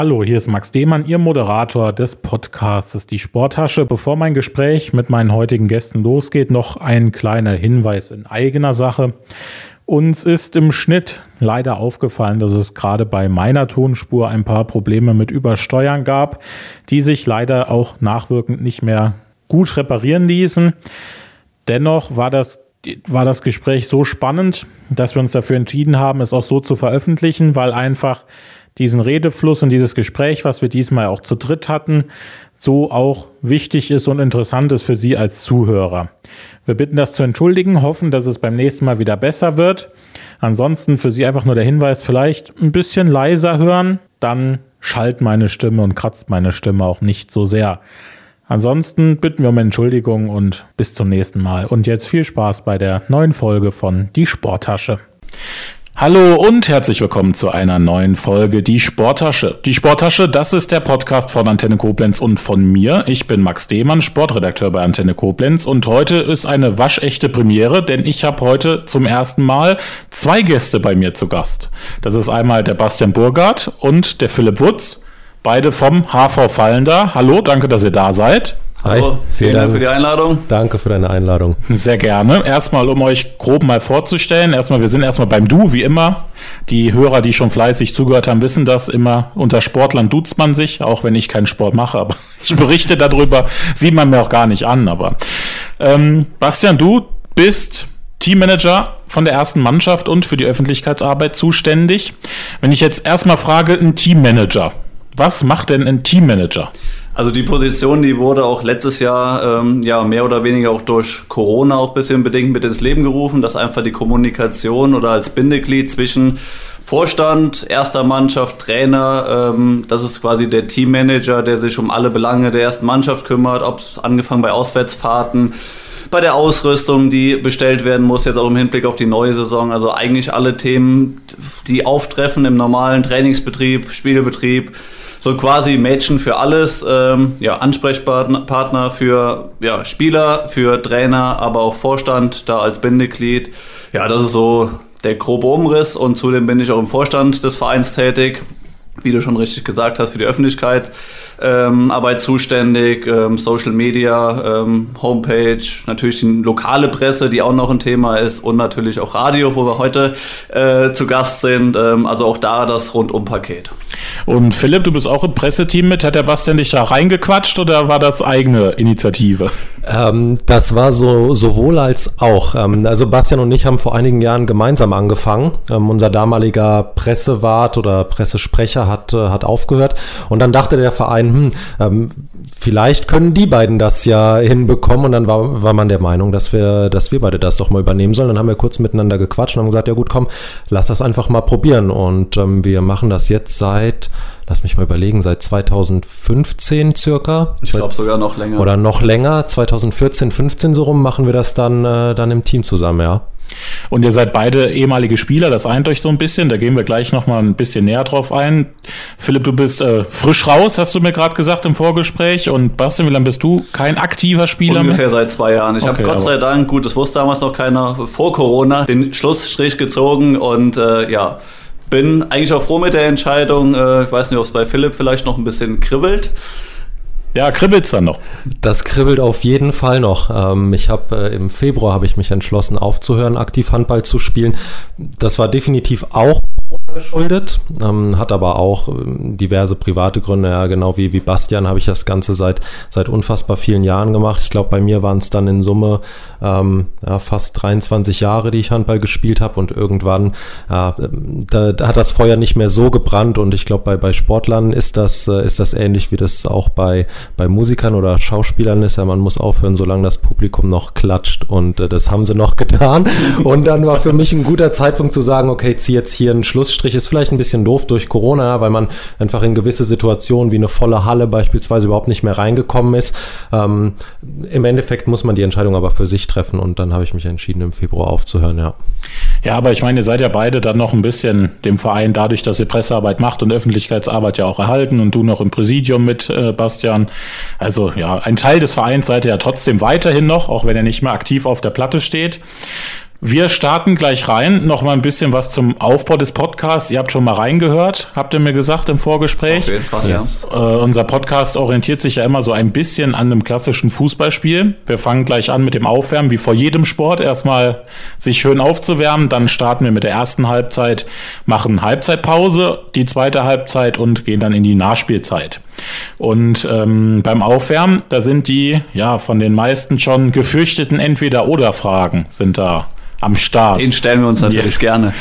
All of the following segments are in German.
Hallo, hier ist Max Dehmann, Ihr Moderator des Podcasts Die Sporttasche. Bevor mein Gespräch mit meinen heutigen Gästen losgeht, noch ein kleiner Hinweis in eigener Sache. Uns ist im Schnitt leider aufgefallen, dass es gerade bei meiner Tonspur ein paar Probleme mit Übersteuern gab, die sich leider auch nachwirkend nicht mehr gut reparieren ließen. Dennoch war das war das Gespräch so spannend, dass wir uns dafür entschieden haben, es auch so zu veröffentlichen, weil einfach diesen Redefluss und dieses Gespräch, was wir diesmal auch zu dritt hatten, so auch wichtig ist und interessant ist für Sie als Zuhörer. Wir bitten das zu entschuldigen, hoffen, dass es beim nächsten Mal wieder besser wird. Ansonsten für Sie einfach nur der Hinweis, vielleicht ein bisschen leiser hören, dann schallt meine Stimme und kratzt meine Stimme auch nicht so sehr. Ansonsten bitten wir um Entschuldigung und bis zum nächsten Mal. Und jetzt viel Spaß bei der neuen Folge von Die Sporttasche. Hallo und herzlich willkommen zu einer neuen Folge Die Sporttasche. Die Sporttasche, das ist der Podcast von Antenne Koblenz und von mir. Ich bin Max Dehmann, Sportredakteur bei Antenne Koblenz und heute ist eine waschechte Premiere, denn ich habe heute zum ersten Mal zwei Gäste bei mir zu Gast. Das ist einmal der Bastian Burgard und der Philipp Wutz. Beide vom HV Fallender. Hallo, danke, dass ihr da seid. Hallo, vielen, Dank für die Einladung. Danke für deine Einladung. Sehr gerne. Erstmal, um euch grob mal vorzustellen. Erstmal, wir sind erstmal beim Du, wie immer. Die Hörer, die schon fleißig zugehört haben, wissen das. Immer unter Sportlern duzt man sich, auch wenn ich keinen Sport mache. Aber ich berichte darüber, sieht man mir auch gar nicht an. Aber ähm, Bastian, du bist Teammanager von der ersten Mannschaft und für die Öffentlichkeitsarbeit zuständig. Wenn ich jetzt erstmal frage, ein Teammanager, was macht denn ein Teammanager? Also die Position, die wurde auch letztes Jahr ähm, ja mehr oder weniger auch durch Corona auch ein bisschen bedingt mit ins Leben gerufen, dass einfach die Kommunikation oder als Bindeglied zwischen Vorstand, erster Mannschaft, Trainer, ähm, das ist quasi der Teammanager, der sich um alle Belange der ersten Mannschaft kümmert, ob angefangen bei Auswärtsfahrten, bei der Ausrüstung, die bestellt werden muss, jetzt auch im Hinblick auf die neue Saison. Also eigentlich alle Themen, die auftreffen im normalen Trainingsbetrieb, Spielbetrieb, so quasi Mädchen für alles, ähm, ja, Ansprechpartner für ja, Spieler, für Trainer, aber auch Vorstand da als Bindeglied. Ja, das ist so der grobe Umriss und zudem bin ich auch im Vorstand des Vereins tätig wie du schon richtig gesagt hast, für die Öffentlichkeit ähm, Arbeit zuständig, ähm, Social Media, ähm, Homepage, natürlich die lokale Presse, die auch noch ein Thema ist und natürlich auch Radio, wo wir heute äh, zu Gast sind. Ähm, also auch da das Rundum-Paket. Und Philipp, du bist auch im Presseteam mit. Hat der Bastian dich da reingequatscht oder war das eigene Initiative? Ähm, das war so sowohl als auch. Ähm, also Bastian und ich haben vor einigen Jahren gemeinsam angefangen. unser damaliger Pressewart oder Pressesprecher hat, äh, hat aufgehört. Und dann dachte der Verein, hm, ähm, vielleicht können die beiden das ja hinbekommen. Und dann war, war man der Meinung, dass wir, dass wir beide das doch mal übernehmen sollen. Dann haben wir kurz miteinander gequatscht und haben gesagt, ja gut, komm, lass das einfach mal probieren. Und ähm, wir machen das jetzt seit, lass mich mal überlegen, seit 2015 circa. Ich glaube sogar noch länger. Oder noch länger, 2014, 15 so rum machen wir das dann, äh, dann im Team zusammen, ja. Und ihr seid beide ehemalige Spieler, das eint euch so ein bisschen, da gehen wir gleich nochmal ein bisschen näher drauf ein. Philipp, du bist äh, frisch raus, hast du mir gerade gesagt im Vorgespräch. Und Bastian, wie lange bist du kein aktiver Spieler Ungefähr mehr? seit zwei Jahren. Ich okay, habe Gott sei Dank, gut, das wusste damals noch keiner, vor Corona den Schlussstrich gezogen und äh, ja, bin eigentlich auch froh mit der Entscheidung. Äh, ich weiß nicht, ob es bei Philipp vielleicht noch ein bisschen kribbelt. Ja, kribbelt's dann noch? Das kribbelt auf jeden Fall noch. Ähm, ich habe äh, im Februar habe ich mich entschlossen aufzuhören, aktiv Handball zu spielen. Das war definitiv auch geschuldet, ähm, hat aber auch ähm, diverse private Gründe. Ja, genau wie, wie Bastian habe ich das Ganze seit, seit unfassbar vielen Jahren gemacht. Ich glaube, bei mir waren es dann in Summe ähm, ja, fast 23 Jahre, die ich Handball gespielt habe und irgendwann ja, da, da, hat das Feuer nicht mehr so gebrannt und ich glaube, bei, bei Sportlern ist das, äh, ist das ähnlich, wie das auch bei, bei Musikern oder Schauspielern ist. Ja, man muss aufhören, solange das Publikum noch klatscht und äh, das haben sie noch getan. Und dann war für mich ein guter Zeitpunkt zu sagen, okay, zieh jetzt hier einen Schlussstrich. Ist vielleicht ein bisschen doof durch Corona, weil man einfach in gewisse Situationen wie eine volle Halle beispielsweise überhaupt nicht mehr reingekommen ist. Ähm, Im Endeffekt muss man die Entscheidung aber für sich treffen und dann habe ich mich entschieden, im Februar aufzuhören, ja. Ja, aber ich meine, ihr seid ja beide dann noch ein bisschen dem Verein dadurch, dass ihr Pressearbeit macht und Öffentlichkeitsarbeit ja auch erhalten und du noch im Präsidium mit äh, Bastian. Also ja, ein Teil des Vereins seid ihr ja trotzdem weiterhin noch, auch wenn er nicht mehr aktiv auf der Platte steht. Wir starten gleich rein. Noch mal ein bisschen was zum Aufbau des Podcasts. Ihr habt schon mal reingehört, habt ihr mir gesagt im Vorgespräch. Auf jeden Fall, yes. ja. Äh, unser Podcast orientiert sich ja immer so ein bisschen an einem klassischen Fußballspiel. Wir fangen gleich an mit dem Aufwärmen, wie vor jedem Sport. Erstmal sich schön aufzuwärmen, dann starten wir mit der ersten Halbzeit, machen Halbzeitpause, die zweite Halbzeit und gehen dann in die Nachspielzeit. Und ähm, beim Aufwärmen, da sind die, ja, von den meisten schon gefürchteten Entweder-Oder-Fragen sind da am Start. Den stellen wir uns natürlich ja. gerne.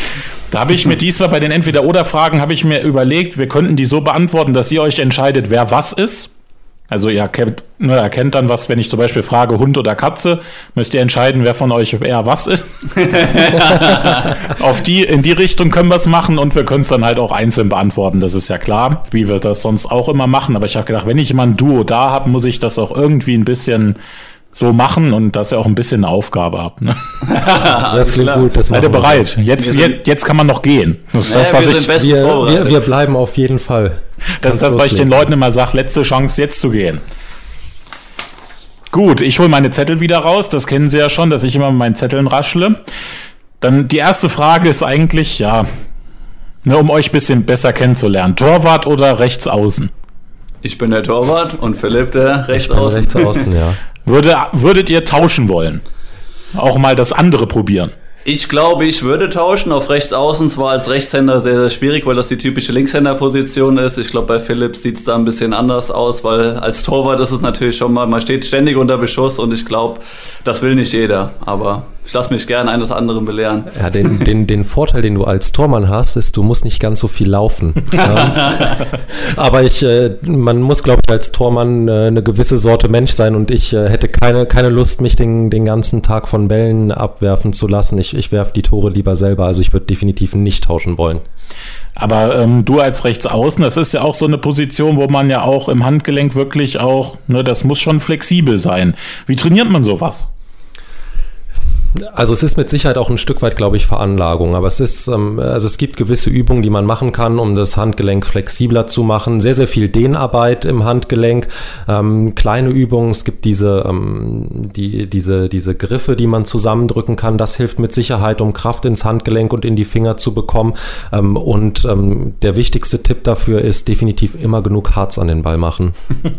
Da habe ich mir diesmal bei den Entweder-Oder-Fragen habe ich mir überlegt, wir könnten die so beantworten, dass ihr euch entscheidet, wer was ist. Also ihr erkennt, ne, erkennt dann was, wenn ich zum Beispiel frage Hund oder Katze, müsst ihr entscheiden, wer von euch eher was ist. Auf die, in die Richtung können wir es machen und wir können es dann halt auch einzeln beantworten, das ist ja klar, wie wir das sonst auch immer machen. Aber ich habe gedacht, wenn ich immer ein Duo da habe, muss ich das auch irgendwie ein bisschen so machen und dass ihr auch ein bisschen eine Aufgabe habt. Ne? das klingt gut. Das Seid ihr bereit? Jetzt, jetzt, jetzt kann man noch gehen. Das ist das, was wir, ich, wir, wir, wir, bleiben auf jeden Fall. Das ist das, was ich den Leuten immer sage, letzte Chance jetzt zu gehen. Gut, ich hole meine Zettel wieder raus. Das kennen Sie ja schon, dass ich immer mit meinen Zetteln raschle. Dann die erste Frage ist eigentlich, ja, ne, um euch ein bisschen besser kennenzulernen. Torwart oder Rechtsaußen? Ich bin der Torwart und Philipp der Rechtsaußen. Ich bin Rechtsaußen, ja. Würde, würdet ihr tauschen wollen? Auch mal das andere probieren? Ich glaube, ich würde tauschen auf rechts außen. Zwar als Rechtshänder sehr, sehr schwierig, weil das die typische Linkshänderposition ist. Ich glaube, bei Philips sieht es da ein bisschen anders aus, weil als Torwart ist es natürlich schon mal, man steht ständig unter Beschuss und ich glaube, das will nicht jeder. Aber ich lasse mich gerne eines anderen belehren. Ja, den, den, den Vorteil, den du als Tormann hast, ist, du musst nicht ganz so viel laufen. Aber ich, äh, man muss, glaube ich, als Tormann äh, eine gewisse Sorte Mensch sein und ich äh, hätte keine, keine Lust, mich den, den ganzen Tag von Bällen abwerfen zu lassen. Ich, ich werfe die Tore lieber selber, also ich würde definitiv nicht tauschen wollen. Aber ähm, du als Rechtsaußen, das ist ja auch so eine Position, wo man ja auch im Handgelenk wirklich auch, ne, das muss schon flexibel sein. Wie trainiert man sowas? Also es ist mit Sicherheit auch ein Stück weit, glaube ich, Veranlagung. Aber es ist, ähm, also es gibt gewisse Übungen, die man machen kann, um das Handgelenk flexibler zu machen. Sehr, sehr viel Dehnarbeit im Handgelenk, ähm, kleine Übungen. Es gibt diese, ähm, die, diese, diese Griffe, die man zusammendrücken kann. Das hilft mit Sicherheit, um Kraft ins Handgelenk und in die Finger zu bekommen. Ähm, und ähm, der wichtigste Tipp dafür ist definitiv immer genug Harz an den Ball machen.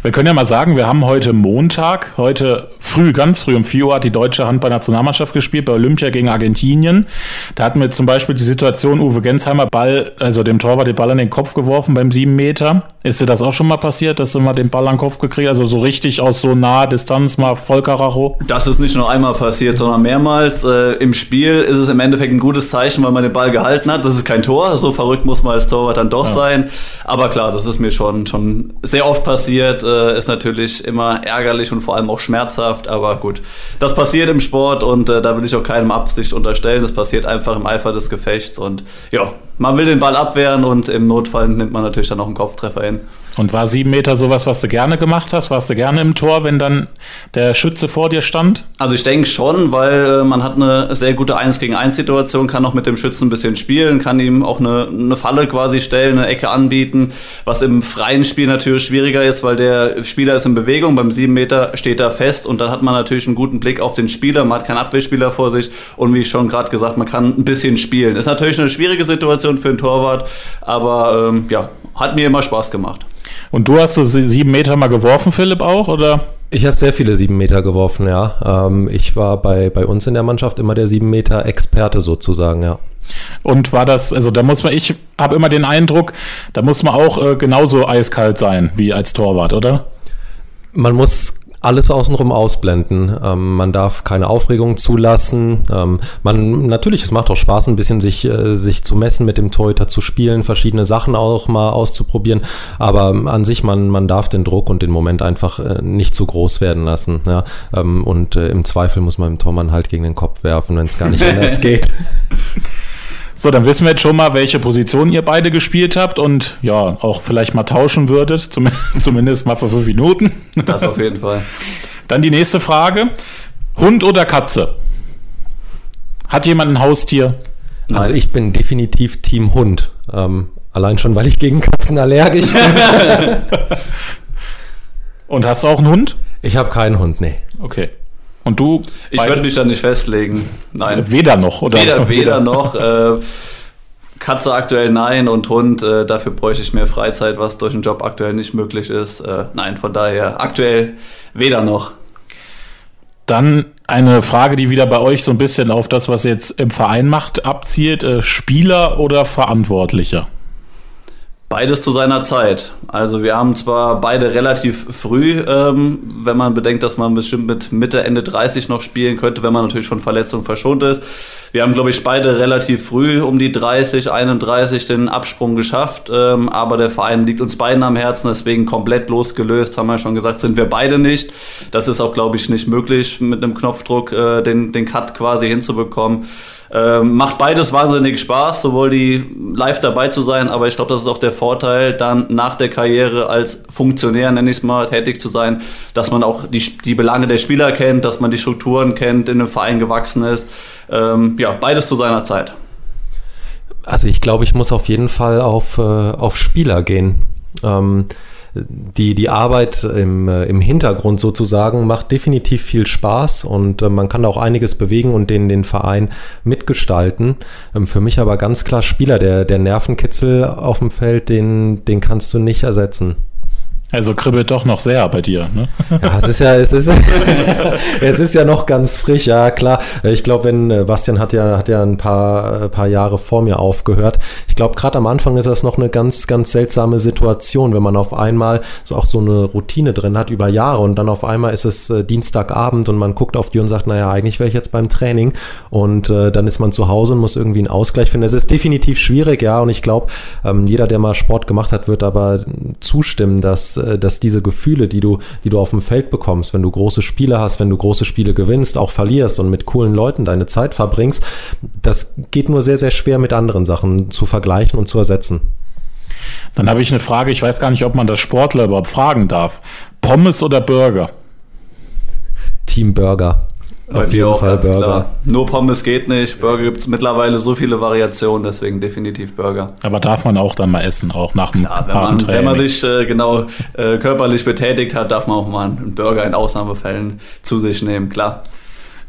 wir können ja mal sagen, wir haben heute Montag, heute früh, ganz früh um 4 Uhr hat die deutsche Hand Handball-Nationalmannschaft gespielt, bei Olympia gegen Argentinien. Da hatten wir zum Beispiel die Situation, Uwe Gensheimer Ball, also dem Torwart den Ball an den Kopf geworfen beim 7 Meter. Ist dir das auch schon mal passiert, dass du mal den Ball an den Kopf gekriegt also so richtig aus so naher Distanz mal Vollkaracho? Das ist nicht nur einmal passiert, sondern mehrmals. Äh, Im Spiel ist es im Endeffekt ein gutes Zeichen, weil man den Ball gehalten hat. Das ist kein Tor, so verrückt muss man als Torwart dann doch ja. sein. Aber klar, das ist mir schon, schon sehr oft passiert. Äh, ist natürlich immer ärgerlich und vor allem auch schmerzhaft, aber gut. Das passiert im Sport und äh, da will ich auch keinem Absicht unterstellen. Das passiert einfach im Eifer des Gefechts und ja, man will den Ball abwehren und im Notfall nimmt man natürlich dann noch einen Kopftreffer hin. Und war sieben Meter sowas, was du gerne gemacht hast? Warst du gerne im Tor, wenn dann der Schütze vor dir stand? Also ich denke schon, weil äh, man hat eine sehr gute 1 gegen 1 Situation, kann auch mit dem Schützen ein bisschen spielen, kann ihm auch eine, eine Falle quasi stellen, eine Ecke anbieten, was im freien Spiel natürlich schwieriger ist, weil der Spieler ist in Bewegung, beim sieben Meter steht er fest und dann hat man natürlich einen guten Blick auf den Spieler, man hat keinen Abwehrspieler vor sich und wie ich schon gerade gesagt, man kann ein bisschen spielen. Ist natürlich eine schwierige Situation für einen Torwart, aber ähm, ja, hat mir immer Spaß gemacht. Und du hast so sieben Meter mal geworfen, Philipp, auch, oder? Ich habe sehr viele sieben Meter geworfen, ja. Ähm, ich war bei, bei uns in der Mannschaft immer der sieben Meter Experte sozusagen, ja. Und war das, also da muss man, ich habe immer den Eindruck, da muss man auch äh, genauso eiskalt sein wie als Torwart, oder? Man muss alles außenrum ausblenden. Ähm, man darf keine Aufregung zulassen. Ähm, man natürlich, es macht auch Spaß, ein bisschen sich äh, sich zu messen mit dem Torhüter zu spielen, verschiedene Sachen auch mal auszuprobieren. Aber an sich man man darf den Druck und den Moment einfach äh, nicht zu groß werden lassen. Ja? Ähm, und äh, im Zweifel muss man dem Tormann halt gegen den Kopf werfen, wenn es gar nicht anders geht. So, dann wissen wir jetzt schon mal, welche Position ihr beide gespielt habt und ja, auch vielleicht mal tauschen würdet, zum, zumindest mal für fünf Minuten. Das auf jeden Fall. Dann die nächste Frage. Hund oder Katze? Hat jemand ein Haustier? Also ich bin definitiv Team Hund. Ähm, allein schon, weil ich gegen Katzen allergisch bin. und hast du auch einen Hund? Ich habe keinen Hund, nee. Okay. Und du? Ich würde mich da nicht festlegen. Nein. Weder noch, oder? Weder, weder noch. Äh, Katze aktuell nein und Hund, äh, dafür bräuchte ich mehr Freizeit, was durch den Job aktuell nicht möglich ist. Äh, nein, von daher aktuell weder noch. Dann eine Frage, die wieder bei euch so ein bisschen auf das, was ihr jetzt im Verein macht, abzielt. Äh, Spieler oder Verantwortlicher? Beides zu seiner Zeit. Also wir haben zwar beide relativ früh, ähm, wenn man bedenkt, dass man bestimmt mit Mitte, Ende 30 noch spielen könnte, wenn man natürlich von Verletzungen verschont ist. Wir haben, glaube ich, beide relativ früh um die 30, 31 den Absprung geschafft, ähm, aber der Verein liegt uns beiden am Herzen, deswegen komplett losgelöst, haben wir schon gesagt, sind wir beide nicht. Das ist auch, glaube ich, nicht möglich, mit einem Knopfdruck äh, den, den Cut quasi hinzubekommen. Ähm, macht beides wahnsinnig Spaß, sowohl die live dabei zu sein, aber ich glaube, das ist auch der Vorteil, dann nach der Karriere als Funktionär, nenne ich es mal, tätig zu sein, dass man auch die, die Belange der Spieler kennt, dass man die Strukturen kennt, in einem Verein gewachsen ist. Ähm, ja, beides zu seiner Zeit. Also ich glaube, ich muss auf jeden Fall auf, äh, auf Spieler gehen. Ähm, die, die Arbeit im, äh, im Hintergrund sozusagen macht definitiv viel Spaß und äh, man kann auch einiges bewegen und den, den Verein mitgestalten. Ähm, für mich aber ganz klar Spieler, der, der Nervenkitzel auf dem Feld, den, den kannst du nicht ersetzen. Also kribbelt doch noch sehr bei dir, ne? Ja, es ist ja, es ist, es ist ja noch ganz frisch, ja klar. Ich glaube, wenn äh, Bastian hat ja, hat ja ein paar, äh, paar Jahre vor mir aufgehört. Ich glaube, gerade am Anfang ist das noch eine ganz, ganz seltsame Situation, wenn man auf einmal so auch so eine Routine drin hat über Jahre und dann auf einmal ist es äh, Dienstagabend und man guckt auf die und sagt, naja, eigentlich wäre ich jetzt beim Training und äh, dann ist man zu Hause und muss irgendwie einen Ausgleich finden. Es ist definitiv schwierig, ja, und ich glaube, ähm, jeder, der mal Sport gemacht hat, wird aber zustimmen, dass dass diese Gefühle, die du, die du auf dem Feld bekommst, wenn du große Spiele hast, wenn du große Spiele gewinnst, auch verlierst und mit coolen Leuten deine Zeit verbringst, das geht nur sehr, sehr schwer mit anderen Sachen zu vergleichen und zu ersetzen. Dann habe ich eine Frage, ich weiß gar nicht, ob man das Sportler überhaupt fragen darf. Pommes oder Burger? Team Burger. Bei jeden auch Fall Burger. Klar. Nur Pommes geht nicht. Burger gibt es mittlerweile so viele Variationen, deswegen definitiv Burger. Aber darf man auch dann mal essen, auch nach dem klar, wenn man, wenn man sich äh, genau äh, körperlich betätigt hat, darf man auch mal einen Burger in Ausnahmefällen zu sich nehmen, klar.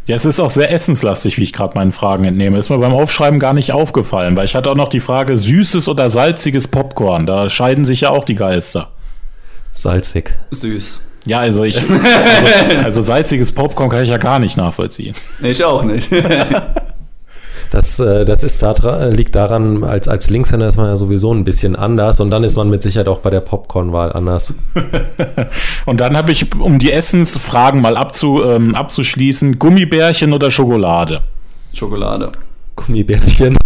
Ja, es ist auch sehr essenslastig, wie ich gerade meinen Fragen entnehme. Ist mir beim Aufschreiben gar nicht aufgefallen, weil ich hatte auch noch die Frage süßes oder salziges Popcorn. Da scheiden sich ja auch die Geister. Salzig. Süß. Ja, also ich. Also, also, salziges Popcorn kann ich ja gar nicht nachvollziehen. Ich auch nicht. Das, äh, das ist da, liegt daran, als, als Linkshänder ist man ja sowieso ein bisschen anders und dann ist man mit Sicherheit auch bei der Popcornwahl anders. und dann habe ich, um die Essensfragen mal abzu, ähm, abzuschließen, Gummibärchen oder Schokolade? Schokolade. Gummibärchen.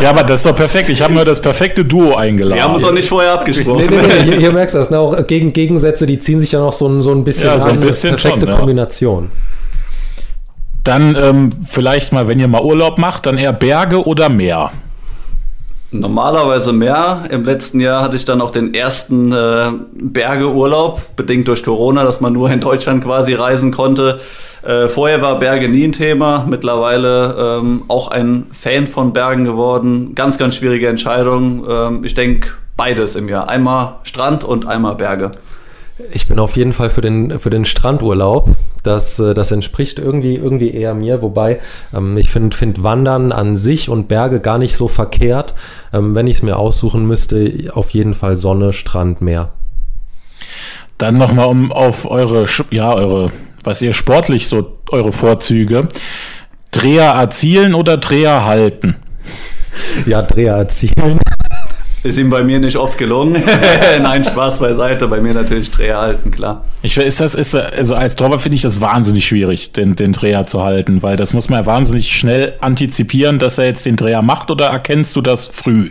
ja, aber das ist doch perfekt. Ich habe nur das perfekte Duo eingeladen. Wir haben uns doch nicht vorher abgesprochen. Nee, nee, nee, hier, hier merkst du das. Ne? Auch Gegen, Gegensätze, die ziehen sich ja noch so ein, so ein bisschen ja, so ein bisschen perfekte schon, Kombination. Dann ähm, vielleicht mal, wenn ihr mal Urlaub macht, dann eher Berge oder Meer? Normalerweise mehr. Im letzten Jahr hatte ich dann auch den ersten äh, Bergeurlaub, bedingt durch Corona, dass man nur in Deutschland quasi reisen konnte. Äh, vorher war Berge nie ein Thema, mittlerweile ähm, auch ein Fan von Bergen geworden. Ganz, ganz schwierige Entscheidung. Ähm, ich denke beides im Jahr. Einmal Strand und einmal Berge. Ich bin auf jeden Fall für den, für den Strandurlaub. Das, äh, das entspricht irgendwie, irgendwie eher mir. Wobei ähm, ich finde find Wandern an sich und Berge gar nicht so verkehrt. Ähm, wenn ich es mir aussuchen müsste, auf jeden Fall Sonne, Strand, Meer. Dann nochmal um auf eure, ja, eure, was ihr sportlich so, eure Vorzüge. Dreher erzielen oder Dreher halten? Ja, Dreher erzielen. Ist ihm bei mir nicht oft gelungen. Nein, Spaß beiseite. Bei mir natürlich Dreher halten, klar. Ich, ist das, ist, also als Torwart finde ich das wahnsinnig schwierig, den, den Dreher zu halten, weil das muss man ja wahnsinnig schnell antizipieren, dass er jetzt den Dreher macht oder erkennst du das früh?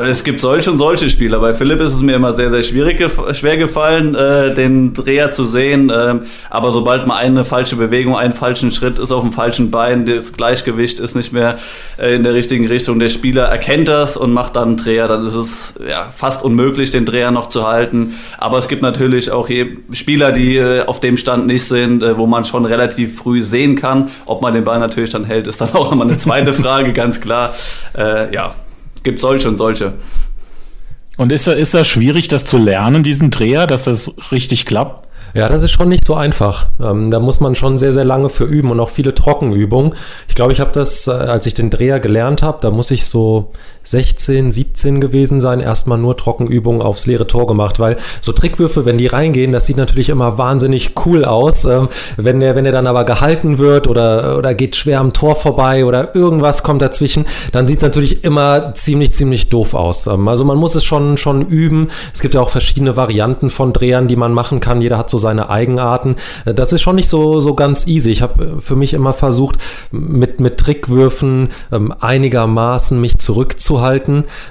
Es gibt solche und solche Spieler. Bei Philipp ist es mir immer sehr, sehr schwierig schwer gefallen, äh, den Dreher zu sehen. Ähm, aber sobald man eine falsche Bewegung, einen falschen Schritt ist auf dem falschen Bein, das Gleichgewicht ist nicht mehr äh, in der richtigen Richtung. Der Spieler erkennt das und macht dann einen Dreher. Dann ist es ja, fast unmöglich, den Dreher noch zu halten. Aber es gibt natürlich auch Spieler, die äh, auf dem Stand nicht sind, äh, wo man schon relativ früh sehen kann. Ob man den Ball natürlich dann hält, ist dann auch nochmal eine zweite Frage, ganz klar. Äh, ja, gibt solche und solche. Und ist, ist das schwierig, das zu lernen, diesen Dreher, dass das richtig klappt? Ja, das ist schon nicht so einfach. Ähm, da muss man schon sehr, sehr lange für üben und auch viele Trockenübungen. Ich glaube, ich habe das, äh, als ich den Dreher gelernt habe, da muss ich so 16, 17 gewesen sein, erstmal nur Trockenübungen aufs leere Tor gemacht, weil so Trickwürfe, wenn die reingehen, das sieht natürlich immer wahnsinnig cool aus. Ähm, wenn der, wenn der dann aber gehalten wird oder, oder geht schwer am Tor vorbei oder irgendwas kommt dazwischen, dann sieht es natürlich immer ziemlich, ziemlich doof aus. Ähm, also man muss es schon, schon üben. Es gibt ja auch verschiedene Varianten von Drehern, die man machen kann. Jeder hat so seine Eigenarten. Äh, das ist schon nicht so, so ganz easy. Ich habe äh, für mich immer versucht, mit, mit Trickwürfen ähm, einigermaßen mich zurückzuhalten.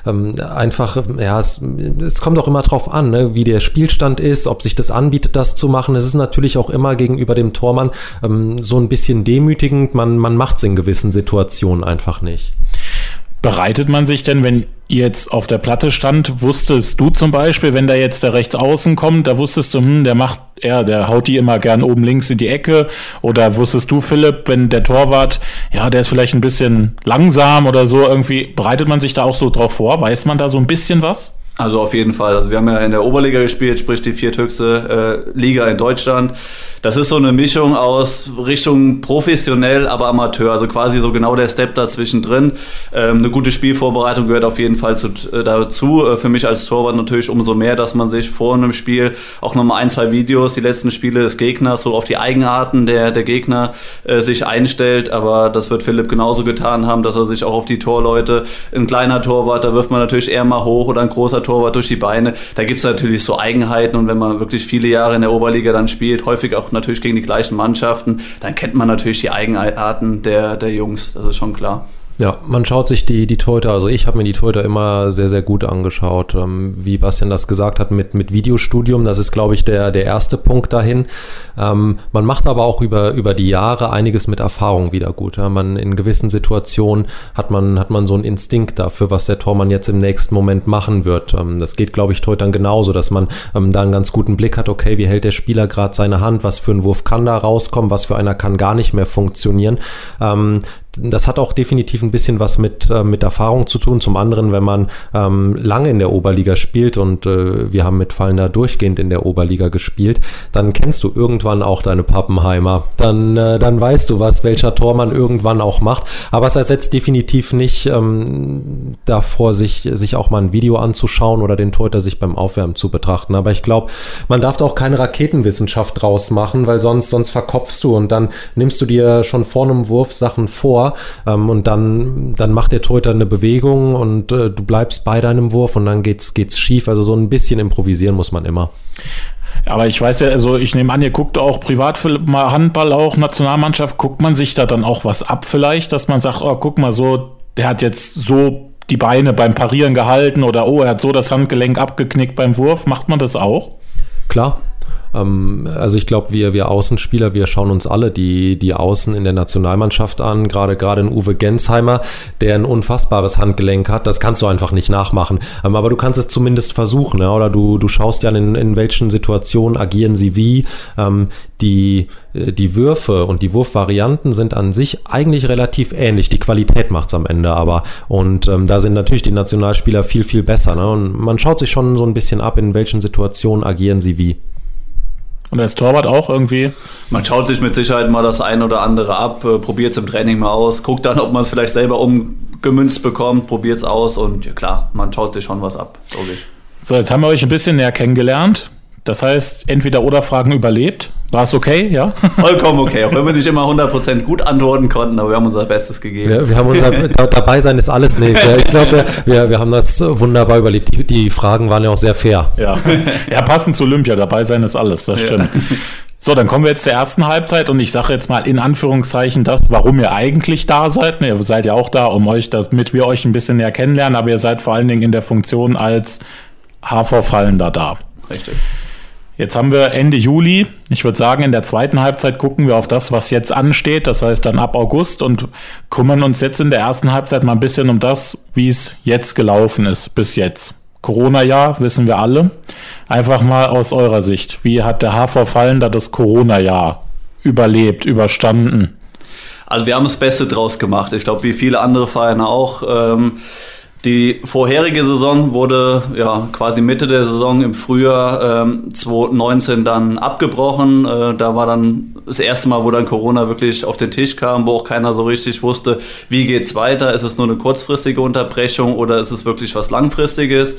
Ähm, einfach, ja, es, es kommt auch immer drauf an, ne, wie der Spielstand ist, ob sich das anbietet, das zu machen. Es ist natürlich auch immer gegenüber dem Tormann ähm, so ein bisschen demütigend. Man, man macht es in gewissen Situationen einfach nicht. Bereitet man sich denn, wenn jetzt auf der Platte stand, wusstest du zum Beispiel, wenn da jetzt der rechts außen kommt, da wusstest du, hm, der macht, ja, der haut die immer gern oben links in die Ecke. Oder wusstest du, Philipp, wenn der Torwart, ja, der ist vielleicht ein bisschen langsam oder so, irgendwie, bereitet man sich da auch so drauf vor? Weiß man da so ein bisschen was? Also auf jeden Fall. Also wir haben ja in der Oberliga gespielt, sprich die vierthöchste äh, Liga in Deutschland. Das ist so eine Mischung aus Richtung professionell, aber Amateur. Also quasi so genau der Step dazwischen drin. Ähm, eine gute Spielvorbereitung gehört auf jeden Fall zu, äh, dazu. Äh, für mich als Torwart natürlich umso mehr, dass man sich vor einem Spiel auch nochmal ein, zwei Videos, die letzten Spiele des Gegners, so auf die Eigenarten der, der Gegner äh, sich einstellt. Aber das wird Philipp genauso getan haben, dass er sich auch auf die Torleute, ein kleiner Torwart, da wirft man natürlich eher mal hoch oder ein großer Torwart durch die Beine. Da gibt es natürlich so Eigenheiten und wenn man wirklich viele Jahre in der Oberliga dann spielt, häufig auch natürlich gegen die gleichen Mannschaften, dann kennt man natürlich die Eigenarten der, der Jungs, das ist schon klar. Ja, man schaut sich die, die Torhüter, also ich habe mir die Torhüter immer sehr, sehr gut angeschaut. Ähm, wie Bastian das gesagt hat, mit, mit Videostudium, das ist, glaube ich, der, der erste Punkt dahin. Ähm, man macht aber auch über, über die Jahre einiges mit Erfahrung wieder gut. Ja. Man in gewissen Situationen hat man, hat man so einen Instinkt dafür, was der Tormann jetzt im nächsten Moment machen wird. Ähm, das geht, glaube ich, Torhütern genauso, dass man ähm, da einen ganz guten Blick hat, okay, wie hält der Spieler gerade seine Hand, was für ein Wurf kann da rauskommen, was für einer kann gar nicht mehr funktionieren. Das hat auch definitiv ein bisschen was mit, äh, mit Erfahrung zu tun. Zum anderen, wenn man ähm, lange in der Oberliga spielt und äh, wir haben mit Fallender durchgehend in der Oberliga gespielt, dann kennst du irgendwann auch deine Pappenheimer. Dann, äh, dann weißt du, was welcher Tormann irgendwann auch macht. Aber es ersetzt definitiv nicht ähm, davor, sich, sich auch mal ein Video anzuschauen oder den Torhüter sich beim Aufwärmen zu betrachten. Aber ich glaube, man darf da auch keine Raketenwissenschaft draus machen, weil sonst, sonst verkopfst du und dann nimmst du dir schon vor einem Wurf Sachen vor, ähm, und dann, dann macht der Torhüter eine Bewegung und äh, du bleibst bei deinem Wurf und dann geht's, geht's schief. Also so ein bisschen improvisieren muss man immer. Aber ich weiß ja, also ich nehme an, ihr guckt auch privat mal Handball auch, Nationalmannschaft, guckt man sich da dann auch was ab vielleicht, dass man sagt, oh, guck mal so, der hat jetzt so die Beine beim Parieren gehalten oder oh, er hat so das Handgelenk abgeknickt beim Wurf. Macht man das auch? Klar, also ich glaube, wir, wir Außenspieler, wir schauen uns alle die, die Außen in der Nationalmannschaft an, gerade gerade in Uwe Gensheimer, der ein unfassbares Handgelenk hat. Das kannst du einfach nicht nachmachen. Ähm, aber du kannst es zumindest versuchen, oder du, du schaust ja in, in welchen Situationen agieren sie wie. Ähm, die, äh, die Würfe und die Wurfvarianten sind an sich eigentlich relativ ähnlich. Die Qualität macht es am Ende aber. Und ähm, da sind natürlich die Nationalspieler viel, viel besser. Ne? Und man schaut sich schon so ein bisschen ab, in welchen Situationen agieren sie wie. Und als Torwart auch irgendwie? Man schaut sich mit Sicherheit mal das ein oder andere ab, äh, probiert es im Training mal aus, guckt dann, ob man es vielleicht selber umgemünzt bekommt, probiert es aus und ja klar, man schaut sich schon was ab, logisch. So, jetzt haben wir euch ein bisschen näher kennengelernt. Das heißt, entweder oder Fragen überlebt. War es okay, ja? Vollkommen okay, auch wenn wir nicht immer 100% gut antworten konnten, aber wir haben unser Bestes gegeben. Wir, wir haben unser, da, dabei sein ist alles nicht. Ich glaube, wir, wir haben das wunderbar überlegt. Die, die, Fragen waren ja auch sehr fair. Ja, ja passend zu Olympia, dabei sein ist alles, das stimmt. Ja. So, dann kommen wir jetzt zur ersten Halbzeit und ich sage jetzt mal in Anführungszeichen das, warum ihr eigentlich da seid. Ihr seid ja auch da, um euch, damit wir euch ein bisschen näher kennenlernen, aber ihr seid vor allen Dingen in der Funktion als HV-Fallender da. Richtig. Jetzt haben wir Ende Juli. Ich würde sagen, in der zweiten Halbzeit gucken wir auf das, was jetzt ansteht. Das heißt dann ab August und kümmern uns jetzt in der ersten Halbzeit mal ein bisschen um das, wie es jetzt gelaufen ist bis jetzt. Corona-Jahr, wissen wir alle. Einfach mal aus eurer Sicht. Wie hat der HV Fallen da das Corona-Jahr überlebt, überstanden? Also wir haben das Beste draus gemacht. Ich glaube, wie viele andere Vereine auch. Ähm Die vorherige Saison wurde ja quasi Mitte der Saison im Frühjahr ähm, 2019 dann abgebrochen. Äh, da war dann das erste Mal, wo dann Corona wirklich auf den Tisch kam, wo auch keiner so richtig wusste, wie geht's weiter. Ist es nur eine kurzfristige Unterbrechung oder ist es wirklich was Langfristiges?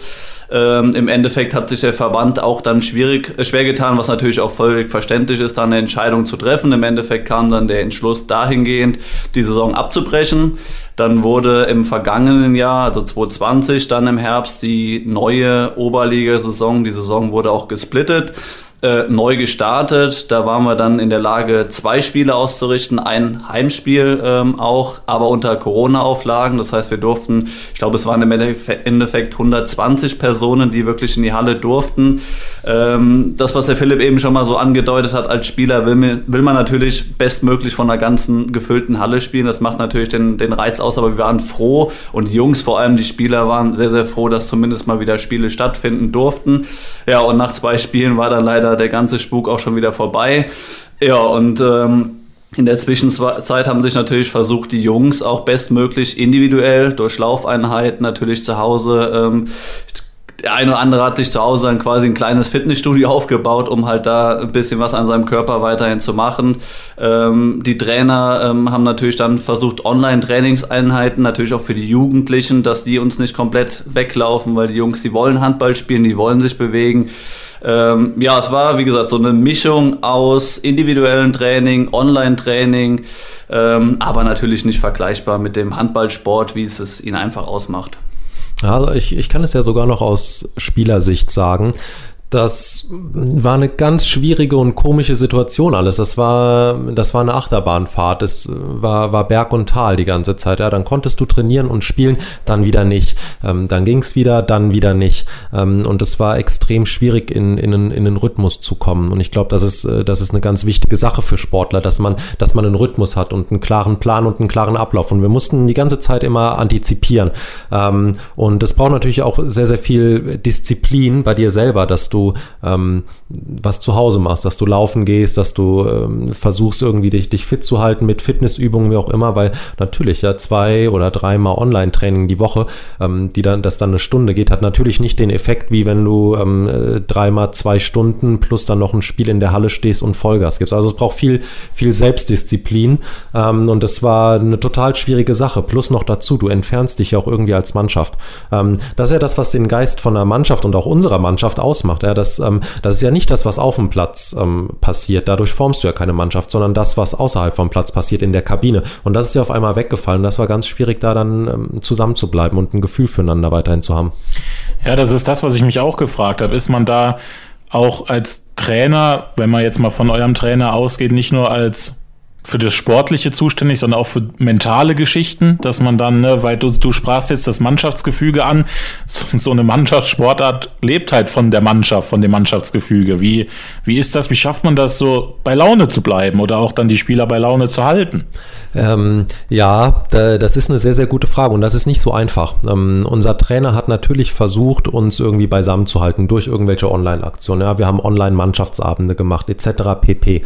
Ähm, Im Endeffekt hat sich der Verband auch dann schwierig, äh, schwer getan, was natürlich auch völlig verständlich ist, dann eine Entscheidung zu treffen. Im Endeffekt kam dann der Entschluss dahingehend, die Saison abzubrechen. Dann wurde im vergangenen Jahr, also 2020, dann im Herbst die neue Oberligasaison, die Saison wurde auch gesplittet äh, neu gestartet. Da waren wir dann in der Lage, zwei Spiele auszurichten, ein Heimspiel ähm, auch, aber unter Corona-Auflagen. Das heißt, wir durften, ich glaube, es waren im Endeffekt 120 Personen, die wirklich in die Halle durften. Ähm, das, was der Philipp eben schon mal so angedeutet hat, als Spieler will, man, will man natürlich bestmöglich von einer ganzen gefüllten Halle spielen. Das macht natürlich den, den Reiz aus, aber wir waren froh und die Jungs, vor allem die Spieler, waren sehr, sehr froh, dass zumindest mal wieder Spiele stattfinden durften. Ja, und nach zwei Spielen war dann leider der ganze Spuk auch schon wieder vorbei. Ja, und ähm, in der Zwischenzeit haben sich natürlich versucht, die Jungs auch bestmöglich individuell durch Laufeinheiten natürlich zu Hause ähm, der eine oder andere hat sich zu Hause dann quasi ein kleines Fitnessstudio aufgebaut, um halt da ein bisschen was an seinem Körper weiterhin zu machen. Ähm, die Trainer ähm, haben natürlich dann versucht, Online-Trainingseinheiten, natürlich auch für die Jugendlichen, dass die uns nicht komplett weglaufen, weil die Jungs, die wollen Handball spielen, die wollen sich bewegen. Ähm, ja, es war, wie gesagt, so eine Mischung aus individuellem Training, Online-Training, ähm, aber natürlich nicht vergleichbar mit dem Handballsport, wie es es ihn einfach ausmacht. Also ich, ich kann es ja sogar noch aus Spielersicht sagen. Das war eine ganz schwierige und komische Situation alles. Das war, das war eine Achterbahnfahrt. Es war, war Berg und Tal die ganze Zeit. Ja, dann konntest du trainieren und spielen, dann wieder nicht. Ähm, dann ging es wieder, dann wieder nicht. Ähm, und es war extrem schwierig, in, in, in den Rhythmus zu kommen. Und ich glaube, das ist, äh, das ist eine ganz wichtige Sache für Sportler, dass man, dass man einen Rhythmus hat und einen klaren Plan und einen klaren Ablauf. Und wir mussten die ganze Zeit immer antizipieren. Ähm, und es braucht natürlich auch sehr, sehr viel Disziplin bei dir selber, dass du ähm, was zu Hause machst, dass du laufen gehst, dass du ähm, versuchst irgendwie dich, dich fit zu halten mit Fitnessübungen, wie auch immer, weil natürlich ja zwei oder dreimal Online-Training die Woche, ähm, die dann, das dann eine Stunde geht, hat natürlich nicht den Effekt, wie wenn du ähm, äh, dreimal zwei Stunden plus dann noch ein Spiel in der Halle stehst und Vollgas gibst. Also es braucht viel, viel Selbstdisziplin ähm, und es war eine total schwierige Sache. Plus noch dazu, du entfernst dich ja auch irgendwie als Mannschaft. Ähm, das ist ja das, was den Geist von der Mannschaft und auch unserer Mannschaft ausmacht. Ja, das, ähm, das ist ja nicht das, was auf dem Platz ähm, passiert. Dadurch formst du ja keine Mannschaft, sondern das, was außerhalb vom Platz passiert in der Kabine. Und das ist ja auf einmal weggefallen. Das war ganz schwierig, da dann ähm, zusammen und ein Gefühl füreinander weiterhin zu haben. Ja, das ist das, was ich mich auch gefragt habe. Ist man da auch als Trainer, wenn man jetzt mal von eurem Trainer ausgeht, nicht nur als für das Sportliche zuständig, sondern auch für mentale Geschichten, dass man dann, ne, weil du, du sprachst jetzt das Mannschaftsgefüge an, so, so, eine Mannschaftssportart lebt halt von der Mannschaft, von dem Mannschaftsgefüge. Wie, wie ist das, wie schafft man das so bei Laune zu bleiben oder auch dann die Spieler bei Laune zu halten? Ähm, ja, das ist eine sehr, sehr gute Frage und das ist nicht so einfach. Ähm, unser Trainer hat natürlich versucht, uns irgendwie beisammen zu halten durch irgendwelche Online-Aktionen. Ja, wir haben Online-Mannschaftsabende gemacht, etc. pp.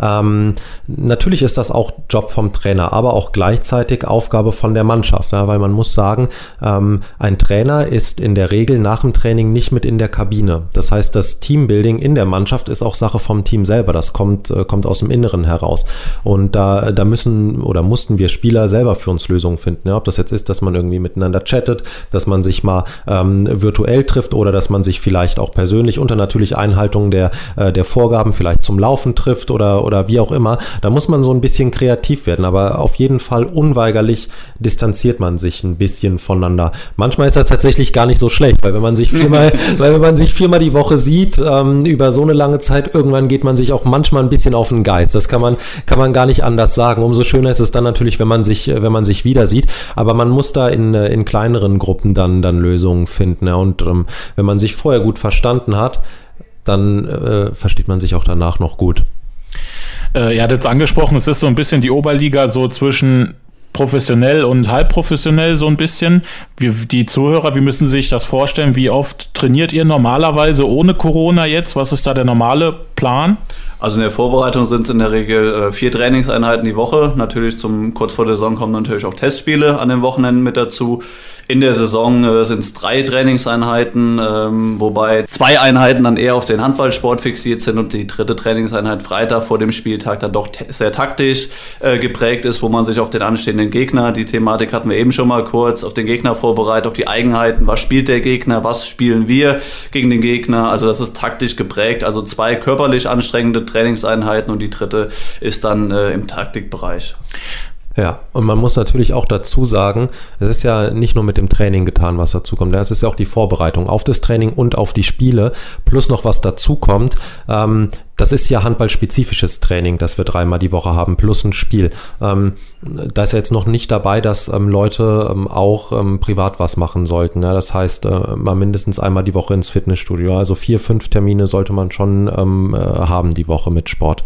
Ähm, natürlich ist das auch Job vom Trainer, aber auch gleichzeitig Aufgabe von der Mannschaft, ja, weil man muss sagen, ähm, ein Trainer ist in der Regel nach dem Training nicht mit in der Kabine. Das heißt, das Teambuilding in der Mannschaft ist auch Sache vom Team selber. Das kommt, äh, kommt aus dem Inneren heraus. Und da, da müssen oder mussten wir Spieler selber für uns Lösungen finden. Ja, ob das jetzt ist, dass man irgendwie miteinander chattet, dass man sich mal ähm, virtuell trifft oder dass man sich vielleicht auch persönlich unter natürlich Einhaltung der, äh, der Vorgaben vielleicht zum Laufen trifft oder, oder wie auch immer. Da muss man so ein bisschen kreativ werden, aber auf jeden Fall unweigerlich distanziert man sich ein bisschen voneinander. Manchmal ist das tatsächlich gar nicht so schlecht, weil wenn man sich viermal, weil wenn man sich viermal die Woche sieht, ähm, über so eine lange Zeit, irgendwann geht man sich auch manchmal ein bisschen auf den Geist. Das kann man, kann man gar nicht anders sagen. Umso schöner ist ist es dann natürlich, wenn man sich, wenn man sich wieder sieht. Aber man muss da in, in kleineren Gruppen dann, dann Lösungen finden. Ja. Und ähm, wenn man sich vorher gut verstanden hat, dann äh, versteht man sich auch danach noch gut. Äh, ihr hattet es angesprochen, es ist so ein bisschen die Oberliga so zwischen professionell und halbprofessionell so ein bisschen. Wie, die Zuhörer, wie müssen sich das vorstellen? Wie oft trainiert ihr normalerweise ohne Corona jetzt? Was ist da der normale Plan? Also in der Vorbereitung sind es in der Regel äh, vier Trainingseinheiten die Woche. Natürlich zum kurz vor der Saison kommen natürlich auch Testspiele an den Wochenenden mit dazu. In der Saison äh, sind es drei Trainingseinheiten, ähm, wobei zwei Einheiten dann eher auf den Handballsport fixiert sind und die dritte Trainingseinheit Freitag vor dem Spieltag dann doch sehr taktisch äh, geprägt ist, wo man sich auf den anstehenden Gegner, die Thematik hatten wir eben schon mal kurz, auf den Gegner vorbereitet, auf die Eigenheiten, was spielt der Gegner, was spielen wir gegen den Gegner. Also das ist taktisch geprägt. Also zwei körperlich anstrengende Trainingseinheiten und die dritte ist dann äh, im Taktikbereich. Ja, und man muss natürlich auch dazu sagen, es ist ja nicht nur mit dem Training getan, was dazu kommt. Es ist ja auch die Vorbereitung auf das Training und auf die Spiele, plus noch was dazu kommt. Ähm, das ist ja handballspezifisches Training, das wir dreimal die Woche haben, plus ein Spiel. Ähm, da ist ja jetzt noch nicht dabei, dass ähm, Leute ähm, auch ähm, privat was machen sollten. Ja? Das heißt, äh, mal mindestens einmal die Woche ins Fitnessstudio. Also vier, fünf Termine sollte man schon ähm, äh, haben die Woche mit Sport.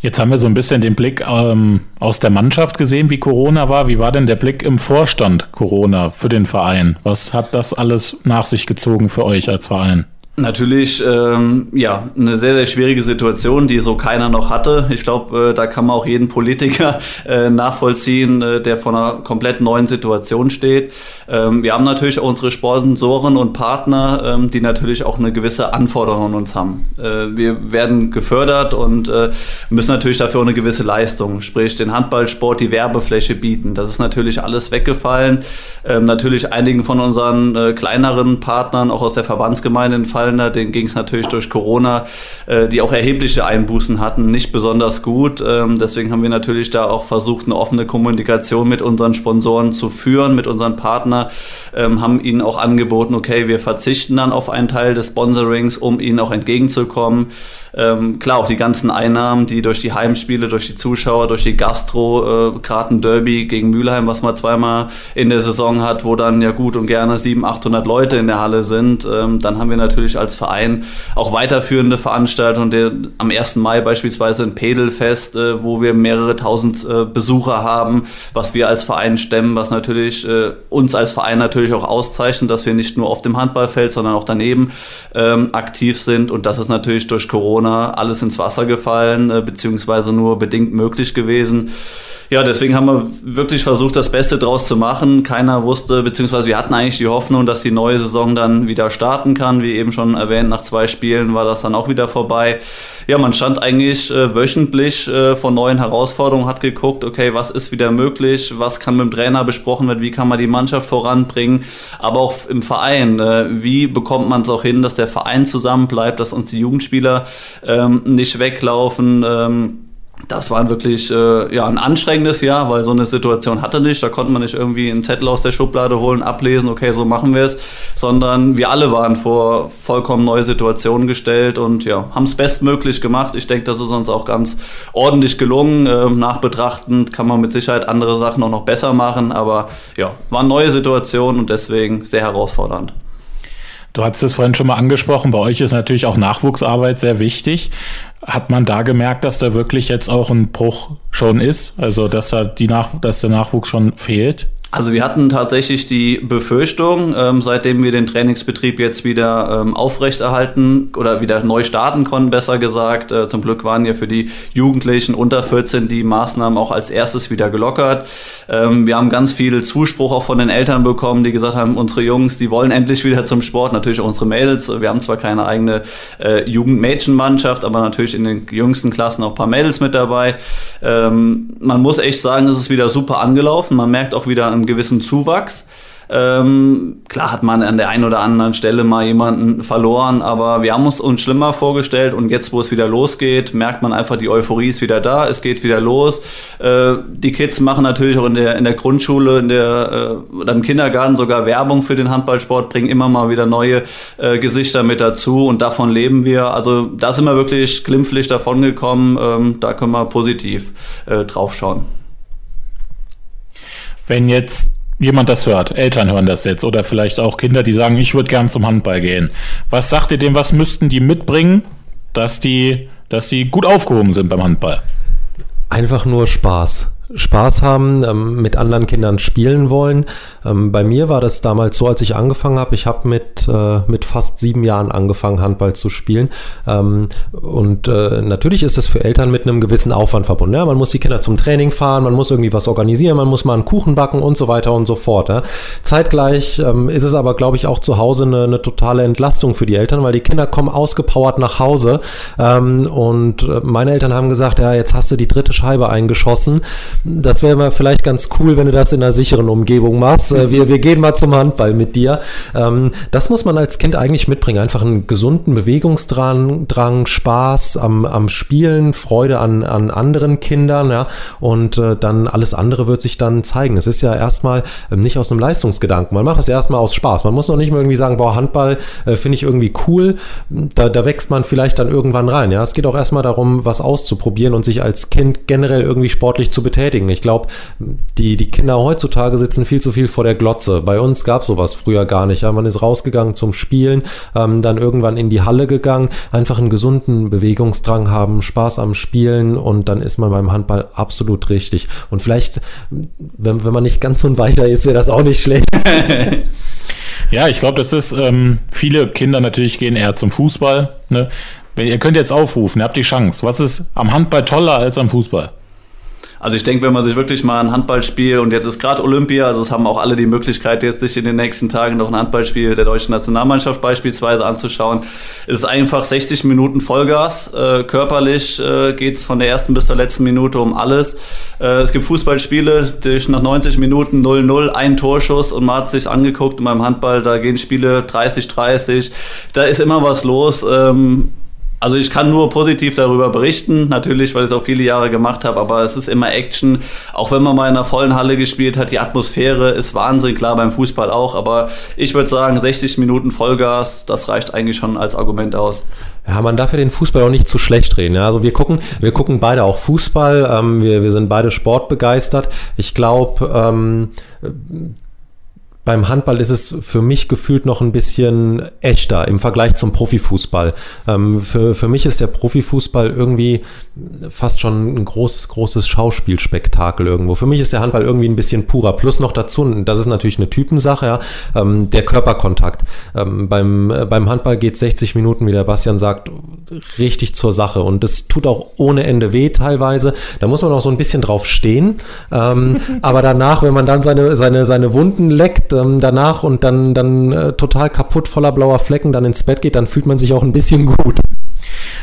Jetzt haben wir so ein bisschen den Blick ähm, aus der Mannschaft gesehen, wie Corona war. Wie war denn der Blick im Vorstand Corona für den Verein? Was hat das alles nach sich gezogen für euch als Verein? Natürlich, ähm, ja, eine sehr, sehr schwierige Situation, die so keiner noch hatte. Ich glaube, äh, da kann man auch jeden Politiker äh, nachvollziehen, äh, der vor einer komplett neuen Situation steht. Ähm, wir haben natürlich auch unsere Sponsoren und Partner, ähm, die natürlich auch eine gewisse Anforderung an uns haben. Äh, wir werden gefördert und äh, müssen natürlich dafür auch eine gewisse Leistung, sprich den Handballsport, die Werbefläche bieten. Das ist natürlich alles weggefallen. Ähm, natürlich einigen von unseren äh, kleineren Partnern, auch aus der Verbandsgemeinde in Fall Ausfallender, denen ging es natürlich durch Corona, äh, die auch erhebliche Einbußen hatten, nicht besonders gut. Ähm, deswegen haben wir natürlich da auch versucht, eine offene Kommunikation mit unseren Sponsoren zu führen, mit unseren Partnern, ähm, haben ihnen auch angeboten, okay, wir verzichten dann auf einen Teil des Sponsorings, um ihnen auch entgegenzukommen. Ähm, klar, auch die ganzen Einnahmen, die durch die Heimspiele, durch die Zuschauer, durch die Gastro, äh, ein Derby gegen Mülheim, was man zweimal in der Saison hat, wo dann ja gut und gerne 700, 800 Leute in der Halle sind. Ähm, dann haben wir natürlich als Verein auch weiterführende Veranstaltungen. Der, am 1. Mai beispielsweise ein Pedelfest, äh, wo wir mehrere tausend äh, Besucher haben, was wir als Verein stemmen, was natürlich äh, uns als Verein natürlich auch auszeichnet, dass wir nicht nur auf dem Handballfeld, sondern auch daneben ähm, aktiv sind. Und das ist natürlich durch Corona Corona alles ins Wasser gefallen, äh, beziehungsweise nur bedingt möglich gewesen. Ja, deswegen haben wir wirklich versucht, das Beste draus zu machen. Keiner wusste, beziehungsweise wir hatten eigentlich die Hoffnung, dass die neue Saison dann wieder starten kann. Wie eben schon erwähnt, nach zwei Spielen war das dann auch wieder vorbei. Ja, man stand eigentlich äh, wöchentlich äh, vor neuen Herausforderungen, hat geguckt, okay, was ist wieder möglich, was kann mit dem Trainer besprochen werden, wie kann man die Mannschaft voranbringen, aber auch im Verein, äh, wie bekommt man es auch hin, dass der Verein zusammenbleibt, dass uns die Jugendspieler ähm, nicht weglaufen. Ähm, das war wirklich äh, ja, ein anstrengendes Jahr, weil so eine Situation hatte nicht. Da konnte man nicht irgendwie einen Zettel aus der Schublade holen, ablesen, okay, so machen wir es, sondern wir alle waren vor vollkommen neue Situationen gestellt und ja, haben es bestmöglich gemacht. Ich denke, das ist uns auch ganz ordentlich gelungen. Ähm, nachbetrachtend kann man mit Sicherheit andere Sachen auch noch besser machen, aber ja, war eine neue Situation und deswegen sehr herausfordernd. Du hast es vorhin schon mal angesprochen, bei euch ist natürlich auch Nachwuchsarbeit sehr wichtig. Hat man da gemerkt, dass da wirklich jetzt auch ein Bruch schon ist? Also, dass da die Nach dass der Nachwuchs schon fehlt? Also wir hatten tatsächlich die Befürchtung, ähm, seitdem wir den Trainingsbetrieb jetzt wieder ähm, aufrechterhalten oder wieder neu starten konnten, besser gesagt. Äh, zum Glück waren ja für die Jugendlichen unter 14 die Maßnahmen auch als erstes wieder gelockert. Ähm, wir haben ganz viel Zuspruch auch von den Eltern bekommen, die gesagt haben, unsere Jungs, die wollen endlich wieder zum Sport. Natürlich auch unsere Mädels. Wir haben zwar keine eigene äh, Jugendmädchenmannschaft, aber natürlich in den jüngsten Klassen auch ein paar Mädels mit dabei. Ähm, man muss echt sagen, es ist wieder super angelaufen. Man merkt auch wieder ein einen gewissen Zuwachs. Ähm, klar hat man an der einen oder anderen Stelle mal jemanden verloren, aber wir haben uns uns schlimmer vorgestellt und jetzt, wo es wieder losgeht, merkt man einfach, die Euphorie ist wieder da, es geht wieder los. Äh, die Kids machen natürlich auch in der, in der Grundschule, in der, äh, oder im Kindergarten sogar Werbung für den Handballsport, bringen immer mal wieder neue äh, Gesichter mit dazu und davon leben wir. Also da sind wir wirklich glimpflich davon gekommen, ähm, da können wir positiv äh, drauf schauen. Wenn jetzt jemand das hört, Eltern hören das jetzt oder vielleicht auch Kinder, die sagen, ich würde gern zum Handball gehen. Was sagt ihr dem, was müssten die mitbringen, dass die, dass die gut aufgehoben sind beim Handball? Einfach nur Spaß. Spaß haben, ähm, mit anderen Kindern spielen wollen. Ähm, bei mir war das damals so, als ich angefangen habe, ich habe mit, äh, mit fast sieben Jahren angefangen, Handball zu spielen. Ähm, und äh, natürlich ist das für Eltern mit einem gewissen Aufwand verbunden. Ja? Man muss die Kinder zum Training fahren, man muss irgendwie was organisieren, man muss mal einen Kuchen backen und so weiter und so fort. Ja? Zeitgleich ähm, ist es aber, glaube ich, auch zu Hause eine, eine, totale Entlastung für die Eltern, weil die Kinder kommen ausgepowert nach Hause. Ähm, und äh, meine Eltern haben gesagt, ja, jetzt hast du die dritte Scheibe eingeschossen das wäre mal vielleicht ganz cool, wenn du das in einer sicheren Umgebung machst. Äh, wir, wir gehen mal zum Handball mit dir. Ähm, das muss man als Kind eigentlich mitbringen. Einfach einen gesunden Bewegungsdrang, Drang, Spaß am, am Spielen, Freude an, an anderen Kindern, ja. Und äh, dann alles andere wird sich dann zeigen. Es ist ja erstmal ähm, nicht aus einem Leistungsgedanken. Man macht das erstmal aus Spaß. Man muss noch nicht mal irgendwie sagen, boah, Handball äh, finde ich irgendwie cool. Da, da wächst man vielleicht dann irgendwann rein. Ja, es geht auch erstmal darum, was auszuprobieren und sich als Kind generell irgendwie sportlich zu betätigen betätigen. Ich glaube, die, die Kinder heutzutage sitzen viel zu viel vor der Glotze. Bei uns gab sowas früher gar nicht. Ja, man ist rausgegangen zum Spielen, ähm, dann irgendwann in die Halle gegangen, einfach einen gesunden Bewegungsdrang haben, Spaß am Spielen und dann ist man beim Handball absolut richtig. Und vielleicht, wenn, wenn man nicht ganz so weiter ist, wäre das auch nicht schlecht. ja, ich glaube, das ist, ähm, viele Kinder natürlich gehen eher zum Fußball. Ne? Ihr könnt jetzt aufrufen, ihr habt die Chance. Was ist am Handball toller als am Fußball? Also ich denke, wenn man sich wirklich mal ein Handballspiel und jetzt ist gerade Olympia, also es haben auch alle die Möglichkeit, jetzt sich in den nächsten Tagen noch ein Handballspiel der deutschen Nationalmannschaft beispielsweise anzuschauen, ist es einfach 60 Minuten Vollgas. Äh, körperlich äh, geht es von der ersten bis zur letzten Minute um alles. Äh, es gibt Fußballspiele, durch nach 90 Minuten 0-0, ein Torschuss und man hat sich angeguckt und beim Handball, da gehen Spiele 30-30, da ist immer was los. Ähm, also ich kann nur positiv darüber berichten, natürlich, weil ich es auch viele Jahre gemacht habe, aber es ist immer Action. Auch wenn man mal in einer vollen Halle gespielt hat, die Atmosphäre ist Wahnsinn, klar beim Fußball auch, aber ich würde sagen, 60 Minuten Vollgas, das reicht eigentlich schon als Argument aus. Ja, man darf ja den Fußball auch nicht zu schlecht reden. Also wir gucken, wir gucken beide auch Fußball, ähm, wir, wir sind beide sportbegeistert. Ich glaube, ähm, beim Handball ist es für mich gefühlt noch ein bisschen echter im Vergleich zum Profifußball. Ähm, für, für mich ist der Profifußball irgendwie fast schon ein großes, großes Schauspielspektakel irgendwo. Für mich ist der Handball irgendwie ein bisschen purer. Plus noch dazu, das ist natürlich eine Typensache, ja, ähm, der Körperkontakt. Ähm, beim, äh, beim Handball geht 60 Minuten, wie der Bastian sagt, richtig zur Sache. Und das tut auch ohne Ende weh teilweise. Da muss man auch so ein bisschen drauf stehen. Ähm, aber danach, wenn man dann seine, seine, seine Wunden leckt, ähm, danach und dann, dann äh, total kaputt, voller blauer Flecken, dann ins Bett geht, dann fühlt man sich auch ein bisschen gut.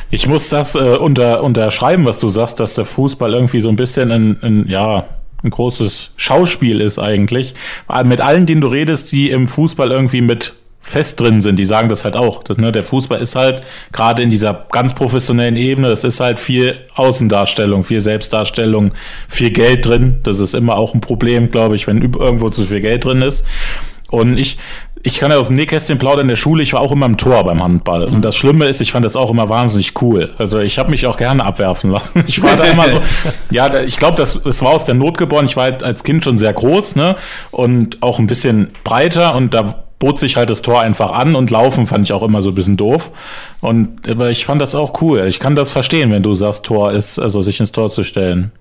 Ich muss das äh, unter, unterschreiben, was du sagst, dass der Fußball irgendwie so ein bisschen ein, ein ja, ein großes Schauspiel ist eigentlich. Mit allen, denen du redest, die im Fußball irgendwie mit fest drin sind, die sagen das halt auch. Das, ne, der Fußball ist halt gerade in dieser ganz professionellen Ebene, das ist halt viel Außendarstellung, viel Selbstdarstellung, viel Geld drin. Das ist immer auch ein Problem, glaube ich, wenn irgendwo zu viel Geld drin ist. Und ich, ich kann ja aus dem Nähkästchen plaudern in der Schule, ich war auch immer im Tor beim Handball. Und das Schlimme ist, ich fand das auch immer wahnsinnig cool. Also ich habe mich auch gerne abwerfen lassen. Ich war da immer so, ja, ich glaube, das, das war aus der Not geboren. Ich war halt als Kind schon sehr groß, ne? Und auch ein bisschen breiter und da bot sich halt das Tor einfach an und laufen fand ich auch immer so ein bisschen doof. Und aber ich fand das auch cool. Ich kann das verstehen, wenn du sagst, Tor ist, also sich ins Tor zu stellen.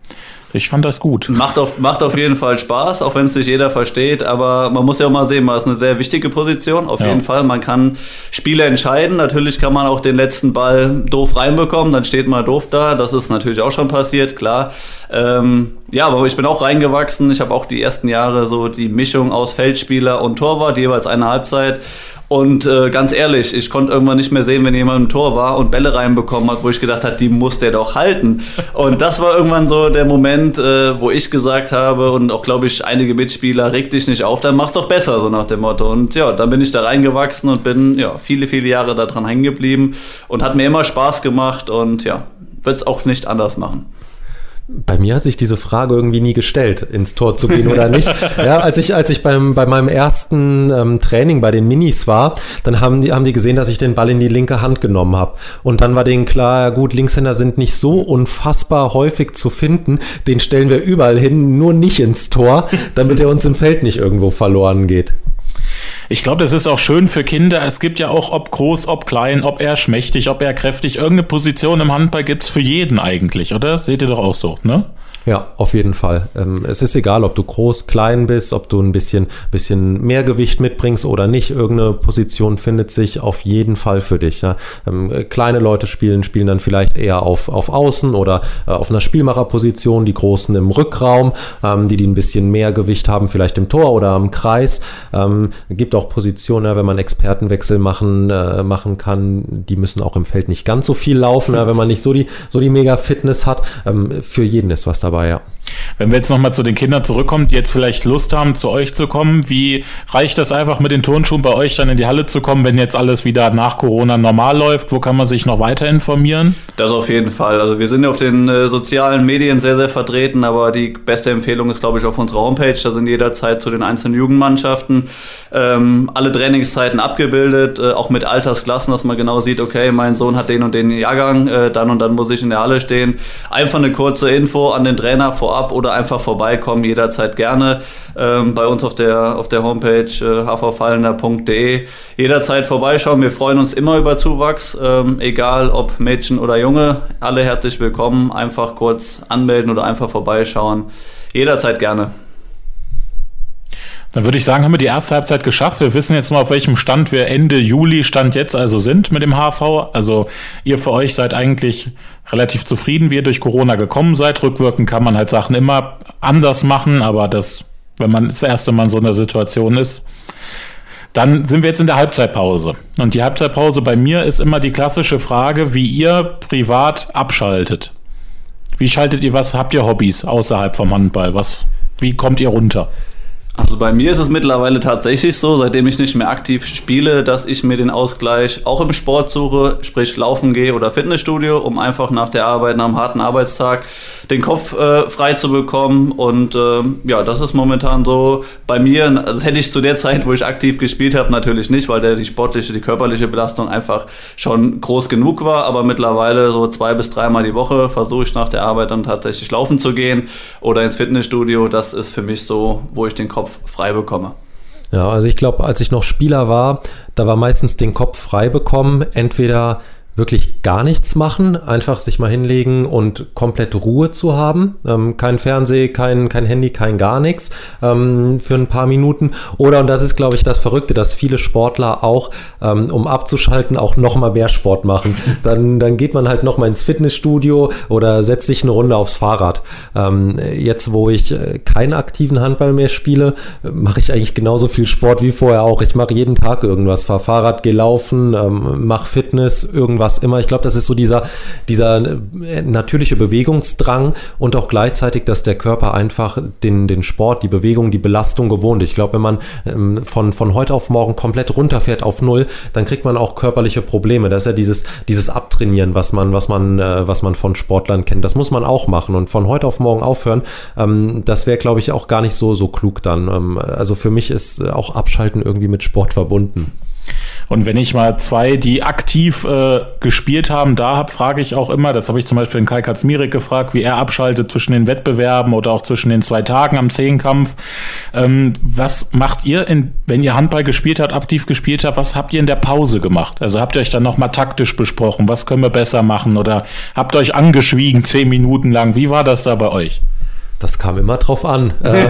Ich fand das gut. Macht auf, macht auf jeden Fall Spaß, auch wenn es nicht jeder versteht. Aber man muss ja auch mal sehen, man ist eine sehr wichtige Position. Auf ja. jeden Fall. Man kann Spiele entscheiden. Natürlich kann man auch den letzten Ball doof reinbekommen. Dann steht man doof da. Das ist natürlich auch schon passiert, klar. Ähm, ja, aber ich bin auch reingewachsen. Ich habe auch die ersten Jahre so die Mischung aus Feldspieler und Torwart, jeweils eine Halbzeit. Und äh, ganz ehrlich, ich konnte irgendwann nicht mehr sehen, wenn jemand im Tor war und Bälle reinbekommen hat, wo ich gedacht habe, die muss der doch halten. Und das war irgendwann so der Moment, äh, wo ich gesagt habe und auch, glaube ich, einige Mitspieler, reg dich nicht auf, dann mach's doch besser, so nach dem Motto. Und ja, dann bin ich da reingewachsen und bin ja viele, viele Jahre daran hängen geblieben und hat mir immer Spaß gemacht und ja, wird's auch nicht anders machen. Bei mir hat sich diese Frage irgendwie nie gestellt, ins Tor zu gehen oder nicht. ja, als ich, als ich beim, bei meinem ersten ähm, Training bei den Minis war, dann haben die, haben die gesehen, dass ich den Ball in die linke Hand genommen habe. Und dann war denen klar, ja gut, Linkshänder sind nicht so unfassbar häufig zu finden, den stellen wir überall hin, nur nicht ins Tor, damit er uns im Feld nicht irgendwo verloren geht. Ich glaube, das ist auch schön für Kinder. Es gibt ja auch, ob groß, ob klein, ob er schmächtig, ob er kräftig, irgendeine Position im Handball gibt es für jeden eigentlich, oder? Seht ihr doch auch so, ne? Ja, auf jeden Fall. Ähm, es ist egal, ob du groß, klein bist, ob du ein bisschen, bisschen mehr Gewicht mitbringst oder nicht. Irgendeine Position findet sich auf jeden Fall für dich. Ähm, kleine Leute spielen, spielen dann vielleicht eher auf, auf Außen oder äh, auf einer Spielmacherposition, die Großen im Rückraum, ähm, die, die ein bisschen mehr Gewicht haben, vielleicht im Tor oder am Kreis. Ähm, gibt auch Positionen, wenn man Expertenwechsel machen, äh, machen kann, die müssen auch im Feld nicht ganz so viel laufen, wenn man nicht so die, so die Mega-Fitness hat. Ähm, für jeden ist was dabei dabei, ja. Wenn wir jetzt nochmal zu den Kindern zurückkommen, die jetzt vielleicht Lust haben, zu euch zu kommen, wie reicht das einfach mit den Turnschuhen bei euch dann in die Halle zu kommen, wenn jetzt alles wieder nach Corona normal läuft? Wo kann man sich noch weiter informieren? Das auf jeden Fall. Also wir sind ja auf den äh, sozialen Medien sehr, sehr vertreten, aber die beste Empfehlung ist, glaube ich, auf unserer Homepage. Da sind jederzeit zu den einzelnen Jugendmannschaften ähm, alle Trainingszeiten abgebildet, äh, auch mit Altersklassen, dass man genau sieht, okay, mein Sohn hat den und den Jahrgang, äh, dann und dann muss ich in der Halle stehen. Einfach eine kurze Info an den Trainer vorab oder einfach vorbeikommen, jederzeit gerne ähm, bei uns auf der, auf der Homepage äh, hvfallender.de. Jederzeit vorbeischauen, wir freuen uns immer über Zuwachs, ähm, egal ob Mädchen oder Junge, alle herzlich willkommen, einfach kurz anmelden oder einfach vorbeischauen. Jederzeit gerne. Dann würde ich sagen, haben wir die erste Halbzeit geschafft. Wir wissen jetzt mal, auf welchem Stand wir Ende Juli Stand jetzt also sind mit dem HV. Also ihr für euch seid eigentlich relativ zufrieden, wie ihr durch Corona gekommen seid. Rückwirkend kann man halt Sachen immer anders machen, aber das, wenn man das erste Mal in so einer Situation ist, dann sind wir jetzt in der Halbzeitpause. Und die Halbzeitpause bei mir ist immer die klassische Frage, wie ihr privat abschaltet. Wie schaltet ihr was? Habt ihr Hobbys außerhalb vom Handball? Was, wie kommt ihr runter? Also bei mir ist es mittlerweile tatsächlich so, seitdem ich nicht mehr aktiv spiele, dass ich mir den Ausgleich auch im Sport suche, sprich laufen gehe oder Fitnessstudio, um einfach nach der Arbeit, nach einem harten Arbeitstag den Kopf äh, frei zu bekommen. Und äh, ja, das ist momentan so bei mir. Also das hätte ich zu der Zeit, wo ich aktiv gespielt habe, natürlich nicht, weil der die sportliche, die körperliche Belastung einfach schon groß genug war. Aber mittlerweile so zwei bis dreimal die Woche versuche ich nach der Arbeit dann tatsächlich laufen zu gehen oder ins Fitnessstudio. Das ist für mich so, wo ich den Kopf frei bekomme. Ja, also ich glaube, als ich noch Spieler war, da war meistens den Kopf frei bekommen, entweder wirklich gar nichts machen, einfach sich mal hinlegen und komplett Ruhe zu haben. Ähm, kein Fernseh, kein, kein Handy, kein gar nichts ähm, für ein paar Minuten. Oder, und das ist, glaube ich, das Verrückte, dass viele Sportler auch, ähm, um abzuschalten, auch noch mal mehr Sport machen. Dann, dann geht man halt noch mal ins Fitnessstudio oder setzt sich eine Runde aufs Fahrrad. Ähm, jetzt, wo ich äh, keinen aktiven Handball mehr spiele, mache ich eigentlich genauso viel Sport wie vorher auch. Ich mache jeden Tag irgendwas, fahre Fahrrad, gehe laufen, ähm, mache Fitness, irgendwas was immer. Ich glaube, das ist so dieser, dieser äh, natürliche Bewegungsdrang und auch gleichzeitig, dass der Körper einfach den, den Sport, die Bewegung, die Belastung gewohnt. Ich glaube, wenn man ähm, von, von heute auf morgen komplett runterfährt auf Null, dann kriegt man auch körperliche Probleme. Das ist ja dieses, dieses Abtrainieren, was man, was man, äh, was man von Sportlern kennt. Das muss man auch machen und von heute auf morgen aufhören. Ähm, das wäre, glaube ich, auch gar nicht so, so klug dann. Ähm, also für mich ist auch Abschalten irgendwie mit Sport verbunden. Und wenn ich mal zwei, die aktiv äh, gespielt haben, da habe, frage ich auch immer, das habe ich zum Beispiel in Kai Katzmirek gefragt, wie er abschaltet zwischen den Wettbewerben oder auch zwischen den zwei Tagen am Zehnkampf. Ähm, was macht ihr, in, wenn ihr Handball gespielt habt, aktiv gespielt habt, was habt ihr in der Pause gemacht? Also habt ihr euch dann nochmal taktisch besprochen, was können wir besser machen oder habt euch angeschwiegen zehn Minuten lang? Wie war das da bei euch? Das kam immer drauf an. Ähm,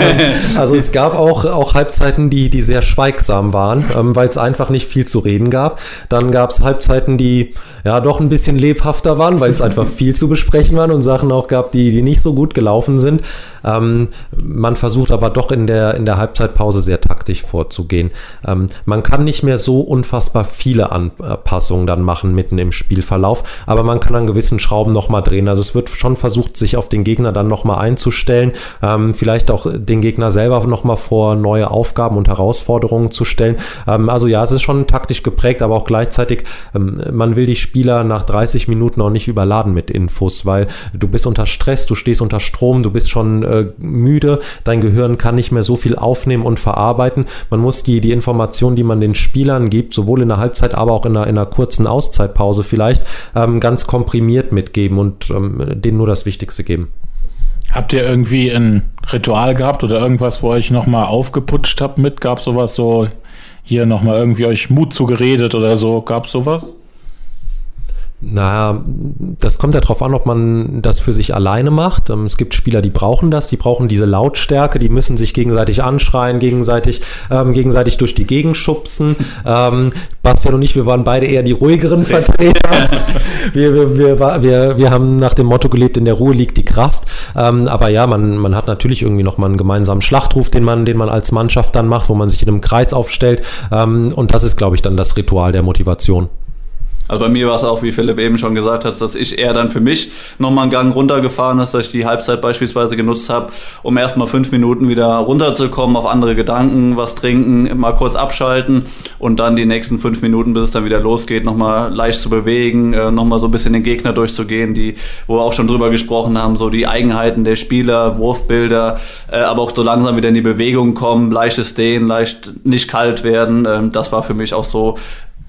also es gab auch, auch Halbzeiten, die, die sehr schweigsam waren, ähm, weil es einfach nicht viel zu reden gab. Dann gab es Halbzeiten, die ja doch ein bisschen lebhafter waren, weil es einfach viel zu besprechen waren und Sachen auch gab, die, die nicht so gut gelaufen sind. Ähm, man versucht aber doch in der, in der Halbzeitpause sehr taktisch vorzugehen. Ähm, man kann nicht mehr so unfassbar viele Anpassungen dann machen mitten im Spielverlauf, aber man kann an gewissen Schrauben nochmal drehen. Also es wird schon versucht, sich auf den Gegner dann nochmal einzustellen stellen, ähm, vielleicht auch den Gegner selber nochmal vor neue Aufgaben und Herausforderungen zu stellen. Ähm, also ja, es ist schon taktisch geprägt, aber auch gleichzeitig, ähm, man will die Spieler nach 30 Minuten auch nicht überladen mit Infos, weil du bist unter Stress, du stehst unter Strom, du bist schon äh, müde, dein Gehirn kann nicht mehr so viel aufnehmen und verarbeiten. Man muss die, die Informationen, die man den Spielern gibt, sowohl in der Halbzeit, aber auch in einer, in einer kurzen Auszeitpause vielleicht, ähm, ganz komprimiert mitgeben und ähm, denen nur das Wichtigste geben. Habt ihr irgendwie ein Ritual gehabt oder irgendwas, wo ihr euch nochmal aufgeputscht habt mit? Gab sowas so, hier nochmal irgendwie euch Mut zugeredet oder so? Gab sowas? Naja, das kommt ja darauf an, ob man das für sich alleine macht. Ähm, es gibt Spieler, die brauchen das, die brauchen diese Lautstärke, die müssen sich gegenseitig anschreien, gegenseitig, ähm, gegenseitig durch die Gegend schubsen. Ähm, Bastian und ich, wir waren beide eher die ruhigeren Vertreter. wir, wir, wir, wir, wir haben nach dem Motto gelebt, in der Ruhe liegt die Kraft. Ähm, aber ja, man, man hat natürlich irgendwie nochmal einen gemeinsamen Schlachtruf, den man, den man als Mannschaft dann macht, wo man sich in einem Kreis aufstellt. Ähm, und das ist, glaube ich, dann das Ritual der Motivation. Also bei mir war es auch, wie Philipp eben schon gesagt hat, dass ich eher dann für mich nochmal einen Gang runtergefahren ist, dass ich die Halbzeit beispielsweise genutzt habe, um erstmal fünf Minuten wieder runterzukommen, auf andere Gedanken, was trinken, mal kurz abschalten und dann die nächsten fünf Minuten, bis es dann wieder losgeht, nochmal leicht zu bewegen, äh, nochmal so ein bisschen den Gegner durchzugehen, die, wo wir auch schon drüber gesprochen haben, so die Eigenheiten der Spieler, Wurfbilder, äh, aber auch so langsam wieder in die Bewegung kommen, leichtes Dehnen, leicht nicht kalt werden. Ähm, das war für mich auch so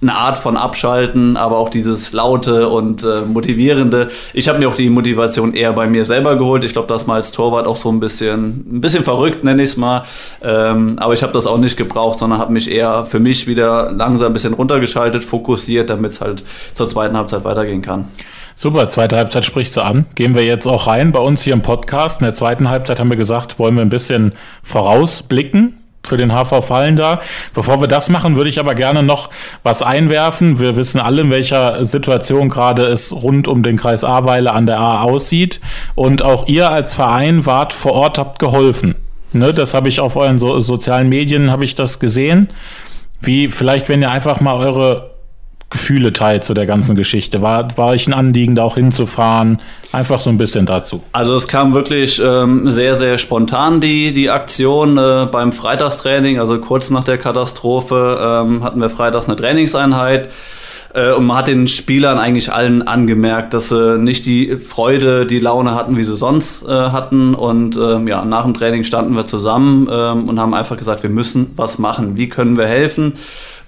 eine Art von Abschalten, aber auch dieses laute und äh, motivierende. Ich habe mir auch die Motivation eher bei mir selber geholt. Ich glaube, das mal als Torwart auch so ein bisschen, ein bisschen verrückt, nenne ich es mal. Ähm, aber ich habe das auch nicht gebraucht, sondern habe mich eher für mich wieder langsam ein bisschen runtergeschaltet, fokussiert, damit es halt zur zweiten Halbzeit weitergehen kann. Super, zweite Halbzeit sprichst du an. Gehen wir jetzt auch rein bei uns hier im Podcast. In der zweiten Halbzeit haben wir gesagt, wollen wir ein bisschen vorausblicken für den HV Fallen da. Bevor wir das machen, würde ich aber gerne noch was einwerfen. Wir wissen alle, in welcher Situation gerade es rund um den Kreis Ahrweiler an der A aussieht. Und auch ihr als Verein wart vor Ort, habt geholfen. Ne, das habe ich auf euren so sozialen Medien, habe ich das gesehen. Wie, vielleicht, wenn ihr einfach mal eure Gefühle teilt zu der ganzen Geschichte? War, war ich ein Anliegen, da auch hinzufahren? Einfach so ein bisschen dazu. Also es kam wirklich ähm, sehr, sehr spontan die, die Aktion äh, beim Freitagstraining, also kurz nach der Katastrophe ähm, hatten wir freitags eine Trainingseinheit. Äh, und man hat den Spielern eigentlich allen angemerkt, dass sie nicht die Freude, die Laune hatten, wie sie sonst äh, hatten. Und ähm, ja, nach dem Training standen wir zusammen ähm, und haben einfach gesagt, wir müssen was machen. Wie können wir helfen?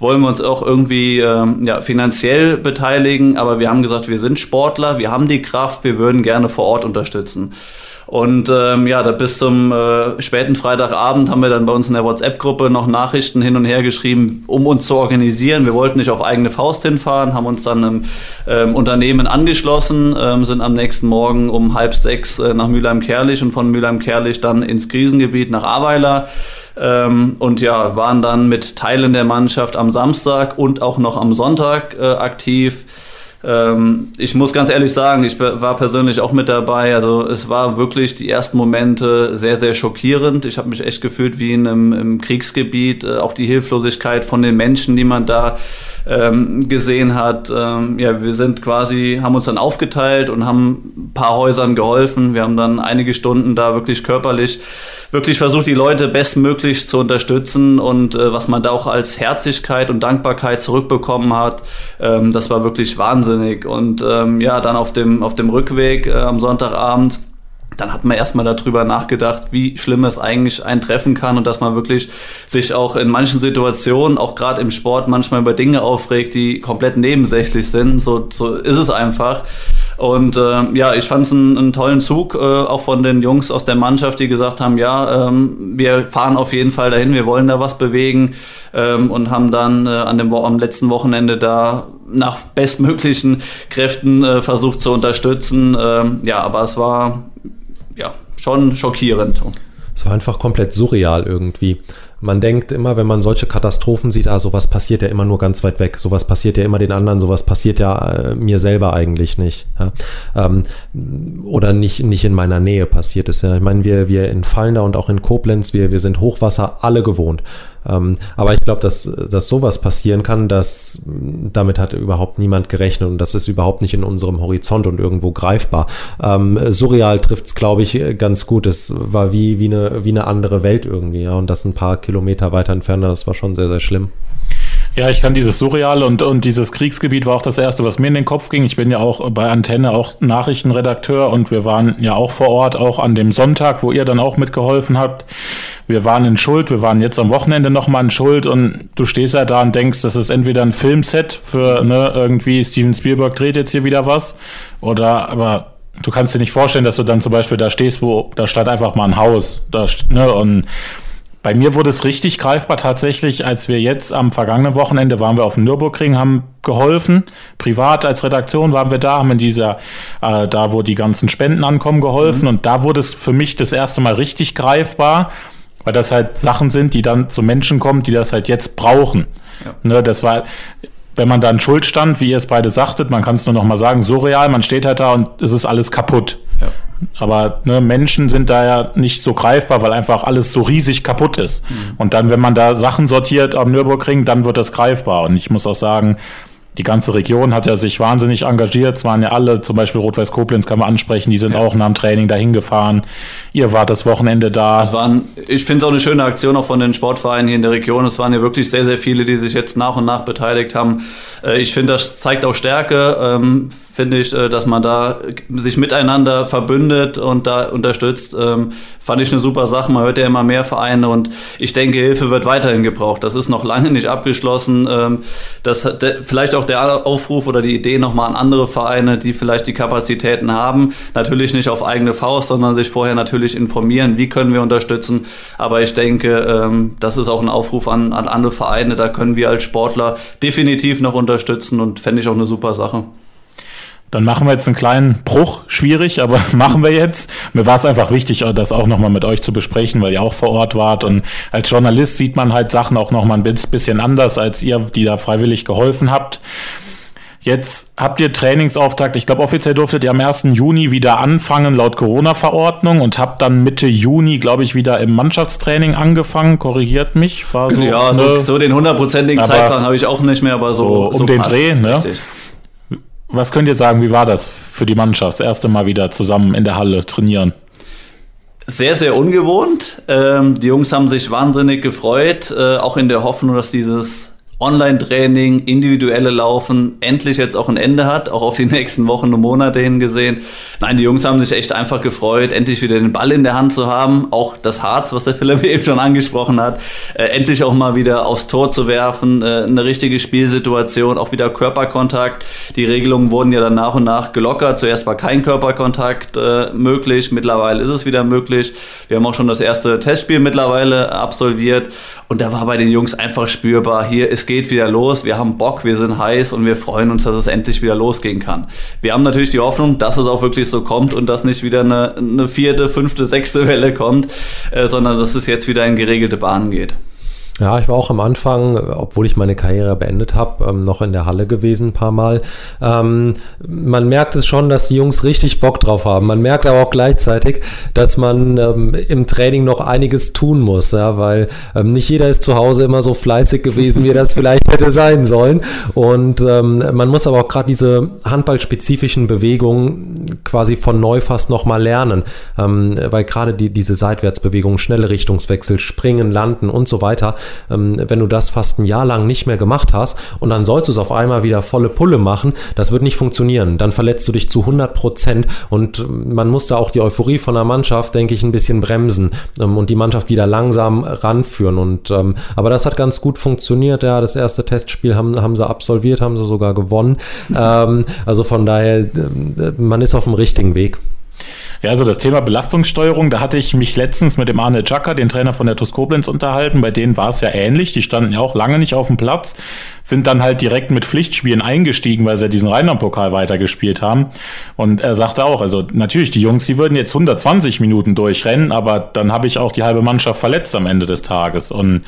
Wollen wir uns auch irgendwie ähm, ja, finanziell beteiligen, aber wir haben gesagt, wir sind Sportler, wir haben die Kraft, wir würden gerne vor Ort unterstützen. Und ähm, ja, da bis zum äh, späten Freitagabend haben wir dann bei uns in der WhatsApp-Gruppe noch Nachrichten hin und her geschrieben, um uns zu organisieren. Wir wollten nicht auf eigene Faust hinfahren, haben uns dann einem ähm, Unternehmen angeschlossen, ähm, sind am nächsten Morgen um halb sechs äh, nach Mülheim-Kerlich und von Mülheim-Kerlich dann ins Krisengebiet nach Ahrweiler. Ähm, und ja, waren dann mit Teilen der Mannschaft am Samstag und auch noch am Sonntag äh, aktiv. Ähm, ich muss ganz ehrlich sagen, ich war persönlich auch mit dabei. Also es war wirklich die ersten Momente sehr, sehr schockierend. Ich habe mich echt gefühlt wie in einem im Kriegsgebiet. Äh, auch die Hilflosigkeit von den Menschen, die man da ähm, gesehen hat. Ähm, ja, wir sind quasi, haben uns dann aufgeteilt und haben ein paar Häusern geholfen. Wir haben dann einige Stunden da wirklich körperlich wirklich versucht, die Leute bestmöglich zu unterstützen und äh, was man da auch als Herzlichkeit und Dankbarkeit zurückbekommen hat, ähm, das war wirklich wahnsinnig. Und ähm, ja, dann auf dem, auf dem Rückweg äh, am Sonntagabend dann hat man erstmal darüber nachgedacht, wie schlimm es eigentlich eintreffen kann und dass man wirklich sich auch in manchen Situationen, auch gerade im Sport, manchmal über Dinge aufregt, die komplett nebensächlich sind. So, so ist es einfach. Und äh, ja, ich fand es einen, einen, tollen Zug, äh, auch von den Jungs aus der Mannschaft, die gesagt haben, ja, ähm, wir fahren auf jeden Fall dahin, wir wollen da was bewegen ähm, und haben dann äh, an dem am letzten Wochenende da nach bestmöglichen Kräften äh, versucht zu unterstützen. Ähm, ja, aber es war ja, schon schockierend. War einfach komplett surreal irgendwie. Man denkt immer, wenn man solche Katastrophen sieht, ah, sowas passiert ja immer nur ganz weit weg, sowas passiert ja immer den anderen, sowas passiert ja äh, mir selber eigentlich nicht. Ja? Ähm, oder nicht, nicht in meiner Nähe passiert es ja. Ich meine, wir, wir in Fallender und auch in Koblenz, wir, wir sind Hochwasser alle gewohnt. Ähm, aber ich glaube, dass, dass sowas passieren kann, dass damit hat überhaupt niemand gerechnet und das ist überhaupt nicht in unserem Horizont und irgendwo greifbar. Ähm, surreal trifft es, glaube ich, ganz gut. Es war wie, wie, eine, wie eine andere Welt irgendwie, ja. Und das ein paar Kilometer weiter entfernt, das war schon sehr, sehr schlimm. Ja, ich kann dieses Surreal und, und dieses Kriegsgebiet war auch das erste, was mir in den Kopf ging. Ich bin ja auch bei Antenne auch Nachrichtenredakteur und wir waren ja auch vor Ort, auch an dem Sonntag, wo ihr dann auch mitgeholfen habt. Wir waren in Schuld, wir waren jetzt am Wochenende nochmal in Schuld und du stehst ja da und denkst, das ist entweder ein Filmset für ne, irgendwie Steven Spielberg dreht jetzt hier wieder was oder aber du kannst dir nicht vorstellen, dass du dann zum Beispiel da stehst, wo da stand einfach mal ein Haus, da, ne, und Bei mir wurde es richtig greifbar tatsächlich, als wir jetzt am vergangenen Wochenende waren wir auf dem Nürburgring, haben geholfen. Privat als Redaktion waren wir da, haben in dieser, äh, da wo die ganzen Spenden ankommen, geholfen. Mhm. Und da wurde es für mich das erste Mal richtig greifbar, weil das halt Sachen sind, die dann zu Menschen kommen, die das halt jetzt brauchen. Ja. Ne, das war, wenn man da in Schuld stand, wie ihr es beide sagtet, man kann es nur noch mal sagen, surreal, man steht halt da und es ist alles kaputt. Aber ne, Menschen sind da ja nicht so greifbar, weil einfach alles so riesig kaputt ist. Mhm. Und dann, wenn man da Sachen sortiert am Nürburgring, dann wird das greifbar. Und ich muss auch sagen, die ganze Region hat ja sich wahnsinnig engagiert. Es waren ja alle, zum Beispiel Rot-Weiß Koblenz kann man ansprechen, die sind ja. auch nach dem Training dahin gefahren. Ihr wart das Wochenende da. Das waren, ich finde es auch eine schöne Aktion auch von den Sportvereinen hier in der Region. Es waren ja wirklich sehr, sehr viele, die sich jetzt nach und nach beteiligt haben. Äh, ich finde, das zeigt auch Stärke, ähm, finde ich, äh, dass man da sich miteinander verbündet und da unterstützt. Ähm, fand ich eine super Sache. Man hört ja immer mehr Vereine und ich denke, Hilfe wird weiterhin gebraucht. Das ist noch lange nicht abgeschlossen. Ähm, das vielleicht auch auch der Aufruf oder die Idee nochmal an andere Vereine, die vielleicht die Kapazitäten haben. Natürlich nicht auf eigene Faust, sondern sich vorher natürlich informieren, wie können wir unterstützen. Aber ich denke, ähm, das ist auch ein Aufruf an, an andere Vereine. Da können wir als Sportler definitiv noch unterstützen und fände ich auch eine super Sache. Dann machen wir jetzt einen kleinen Bruch, schwierig, aber machen wir jetzt. Mir war es einfach wichtig, das auch nochmal mit euch zu besprechen, weil ihr auch vor Ort wart. Und als Journalist sieht man halt Sachen auch nochmal ein bisschen anders als ihr, die da freiwillig geholfen habt. Jetzt habt ihr Trainingsauftakt. Ich glaube, offiziell durftet ihr am 1. Juni wieder anfangen, laut Corona-Verordnung, und habt dann Mitte Juni, glaube ich, wieder im Mannschaftstraining angefangen. Korrigiert mich. War so, ja, so, so den hundertprozentigen Zeitplan habe ich auch nicht mehr, aber so. so um so den Dreh, ne? Richtig. Was könnt ihr sagen, wie war das für die Mannschaft, das erste Mal wieder zusammen in der Halle trainieren? Sehr, sehr ungewohnt. Ähm, die Jungs haben sich wahnsinnig gefreut, äh, auch in der Hoffnung, dass dieses Online-Training, individuelle Laufen endlich jetzt auch ein Ende hat, auch auf die nächsten Wochen und Monate hingesehen. Nein, die Jungs haben sich echt einfach gefreut, endlich wieder den Ball in der Hand zu haben, auch das Harz, was der Philipp eben schon angesprochen hat, äh, endlich auch mal wieder aufs Tor zu werfen, äh, eine richtige Spielsituation, auch wieder Körperkontakt. Die Regelungen wurden ja dann nach und nach gelockert. Zuerst war kein Körperkontakt äh, möglich, mittlerweile ist es wieder möglich. Wir haben auch schon das erste Testspiel mittlerweile absolviert und da war bei den Jungs einfach spürbar, hier, es geht wieder los, wir haben Bock, wir sind heiß und wir freuen uns, dass es endlich wieder losgehen kann. Wir haben natürlich die Hoffnung, dass es auch wirklich so kommt und dass nicht wieder eine, eine vierte, fünfte, sechste Welle kommt, äh, sondern dass es jetzt wieder in geregelte Bahnen geht. Ja, ich war auch am Anfang, obwohl ich meine Karriere beendet habe, ähm, noch in der Halle gewesen ein paar Mal. Ähm, man merkt es schon, dass die Jungs richtig Bock drauf haben. Man merkt aber auch gleichzeitig, dass man ähm, im Training noch einiges tun muss, ja, weil ähm, nicht jeder ist zu Hause immer so fleißig gewesen, wie er das vielleicht hätte sein sollen. Und ähm, man muss aber auch gerade diese handballspezifischen Bewegungen quasi von neu fast nochmal lernen, weil gerade die, diese Seitwärtsbewegungen, schnelle Richtungswechsel, Springen, Landen und so weiter, ähm, wenn du das fast ein Jahr lang nicht mehr gemacht hast und dann sollst du es auf einmal wieder volle Pulle machen, das wird nicht funktionieren. Dann verletzt du dich zu 100 Prozent und man muss da auch die Euphorie von der Mannschaft, denke ich, ein bisschen bremsen ähm, und die Mannschaft wieder langsam ranführen. Und, ähm, aber das hat ganz gut funktioniert. Ja, das erste Testspiel haben, haben sie absolviert, haben sie sogar gewonnen. ähm, also von daher, äh, man ist auf dem richtigen Weg. Ja, also das Thema Belastungssteuerung, da hatte ich mich letztens mit dem Arne Czaka, den Trainer von der TuS Koblenz, unterhalten. Bei denen war es ja ähnlich. Die standen ja auch lange nicht auf dem Platz, sind dann halt direkt mit Pflichtspielen eingestiegen, weil sie ja diesen Rheinland-Pokal weitergespielt haben. Und er sagte auch, also natürlich, die Jungs, die würden jetzt 120 Minuten durchrennen, aber dann habe ich auch die halbe Mannschaft verletzt am Ende des Tages. Und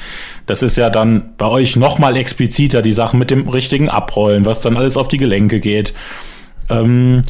das ist ja dann bei euch nochmal expliziter, die Sachen mit dem richtigen Abrollen, was dann alles auf die Gelenke geht. Ähm,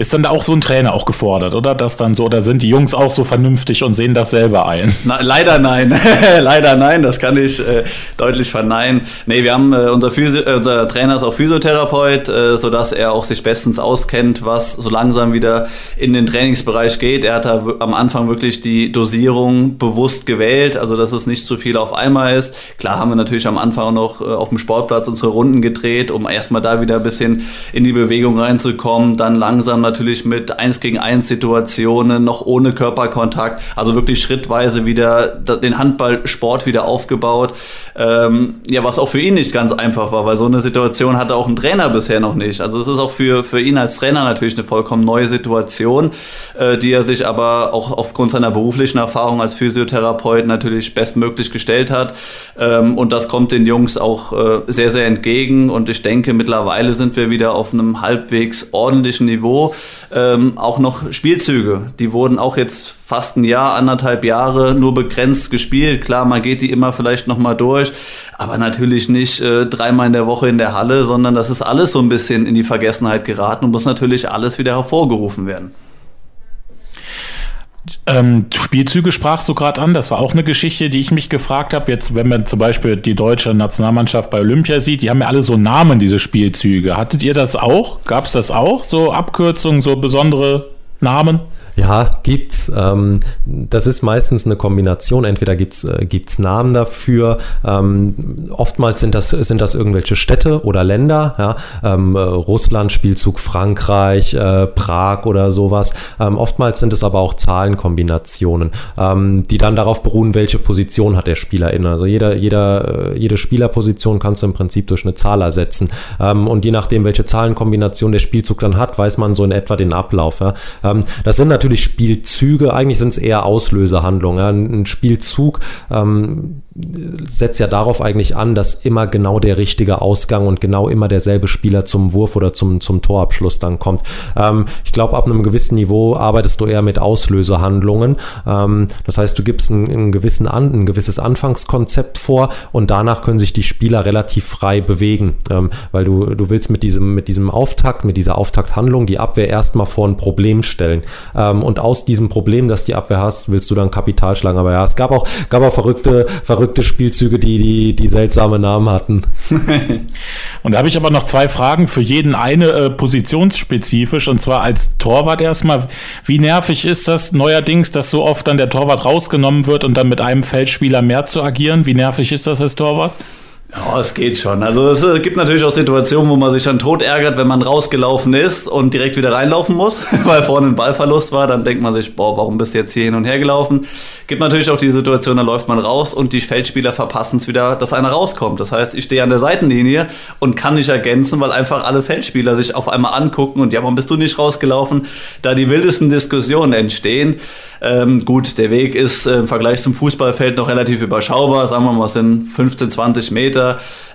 ist dann da auch so ein Trainer auch gefordert, oder? Das dann so, oder sind die Jungs auch so vernünftig und sehen das selber ein? Na, leider nein. leider nein, das kann ich äh, deutlich verneinen. Nee, wir haben, äh, unser, äh, unser Trainer ist auch Physiotherapeut, äh, sodass er auch sich bestens auskennt, was so langsam wieder in den Trainingsbereich geht. Er hat da am Anfang wirklich die Dosierung bewusst gewählt, also dass es nicht zu viel auf einmal ist. Klar haben wir natürlich am Anfang noch äh, auf dem Sportplatz unsere Runden gedreht, um erstmal da wieder ein bisschen in die Bewegung reinzukommen, dann langsam natürlich mit 1 gegen 1 Situationen, noch ohne Körperkontakt, also wirklich schrittweise wieder den Handballsport wieder aufgebaut. Ähm, ja, was auch für ihn nicht ganz einfach war, weil so eine Situation hatte auch ein Trainer bisher noch nicht. Also es ist auch für, für ihn als Trainer natürlich eine vollkommen neue Situation, äh, die er sich aber auch aufgrund seiner beruflichen Erfahrung als Physiotherapeut natürlich bestmöglich gestellt hat. Ähm, und das kommt den Jungs auch äh, sehr, sehr entgegen. Und ich denke, mittlerweile sind wir wieder auf einem halbwegs ordentlichen Niveau. Ähm, auch noch Spielzüge, die wurden auch jetzt fast ein Jahr, anderthalb Jahre nur begrenzt gespielt. Klar, man geht die immer vielleicht nochmal durch, aber natürlich nicht äh, dreimal in der Woche in der Halle, sondern das ist alles so ein bisschen in die Vergessenheit geraten und muss natürlich alles wieder hervorgerufen werden. Ähm, Spielzüge sprachst du gerade an. Das war auch eine Geschichte, die ich mich gefragt habe. Jetzt, wenn man zum Beispiel die deutsche Nationalmannschaft bei Olympia sieht, die haben ja alle so Namen, diese Spielzüge. Hattet ihr das auch? Gab es das auch? So Abkürzungen, so besondere Namen? Ja, gibt's. Ähm, das ist meistens eine Kombination. Entweder gibt's äh, gibt's Namen dafür. Ähm, oftmals sind das sind das irgendwelche Städte oder Länder. Ja? Ähm, äh, Russland, Spielzug Frankreich, äh, Prag oder sowas. Ähm, oftmals sind es aber auch Zahlenkombinationen, ähm, die dann darauf beruhen, welche Position hat der Spieler in. Also jeder jeder äh, jede Spielerposition kannst du im Prinzip durch eine Zahl ersetzen. Ähm, und je nachdem, welche Zahlenkombination der Spielzug dann hat, weiß man so in etwa den Ablauf. Ja? das sind natürlich Spielzüge, eigentlich sind es eher Auslösehandlungen. Ein Spielzug ähm, setzt ja darauf eigentlich an, dass immer genau der richtige Ausgang und genau immer derselbe Spieler zum Wurf oder zum, zum Torabschluss dann kommt. Ähm, ich glaube, ab einem gewissen Niveau arbeitest du eher mit Auslösehandlungen. Ähm, das heißt, du gibst einen, einen gewissen an, ein gewisses Anfangskonzept vor und danach können sich die Spieler relativ frei bewegen, ähm, weil du, du willst mit diesem, mit diesem Auftakt, mit dieser Auftakthandlung die Abwehr erstmal vor ein Problem stellen. Ähm, und aus diesem Problem, das die Abwehr hast, willst du dann Kapital schlagen. Aber ja, es gab auch, gab auch verrückte, verrückte Spielzüge, die, die, die seltsame Namen hatten. und da habe ich aber noch zwei Fragen für jeden eine äh, positionsspezifisch und zwar als Torwart erstmal. Wie nervig ist das neuerdings, dass so oft dann der Torwart rausgenommen wird und dann mit einem Feldspieler mehr zu agieren? Wie nervig ist das als Torwart? Ja, es geht schon. Also es äh, gibt natürlich auch Situationen, wo man sich dann tot ärgert, wenn man rausgelaufen ist und direkt wieder reinlaufen muss, weil vorne ein Ballverlust war. Dann denkt man sich, boah, warum bist du jetzt hier hin und her gelaufen? Gibt natürlich auch die Situation, da läuft man raus und die Feldspieler verpassen es wieder, dass einer rauskommt. Das heißt, ich stehe an der Seitenlinie und kann nicht ergänzen, weil einfach alle Feldspieler sich auf einmal angucken und ja, warum bist du nicht rausgelaufen? Da die wildesten Diskussionen entstehen. Ähm, gut, der Weg ist äh, im Vergleich zum Fußballfeld noch relativ überschaubar. Sagen wir mal, es sind 15, 20 Meter.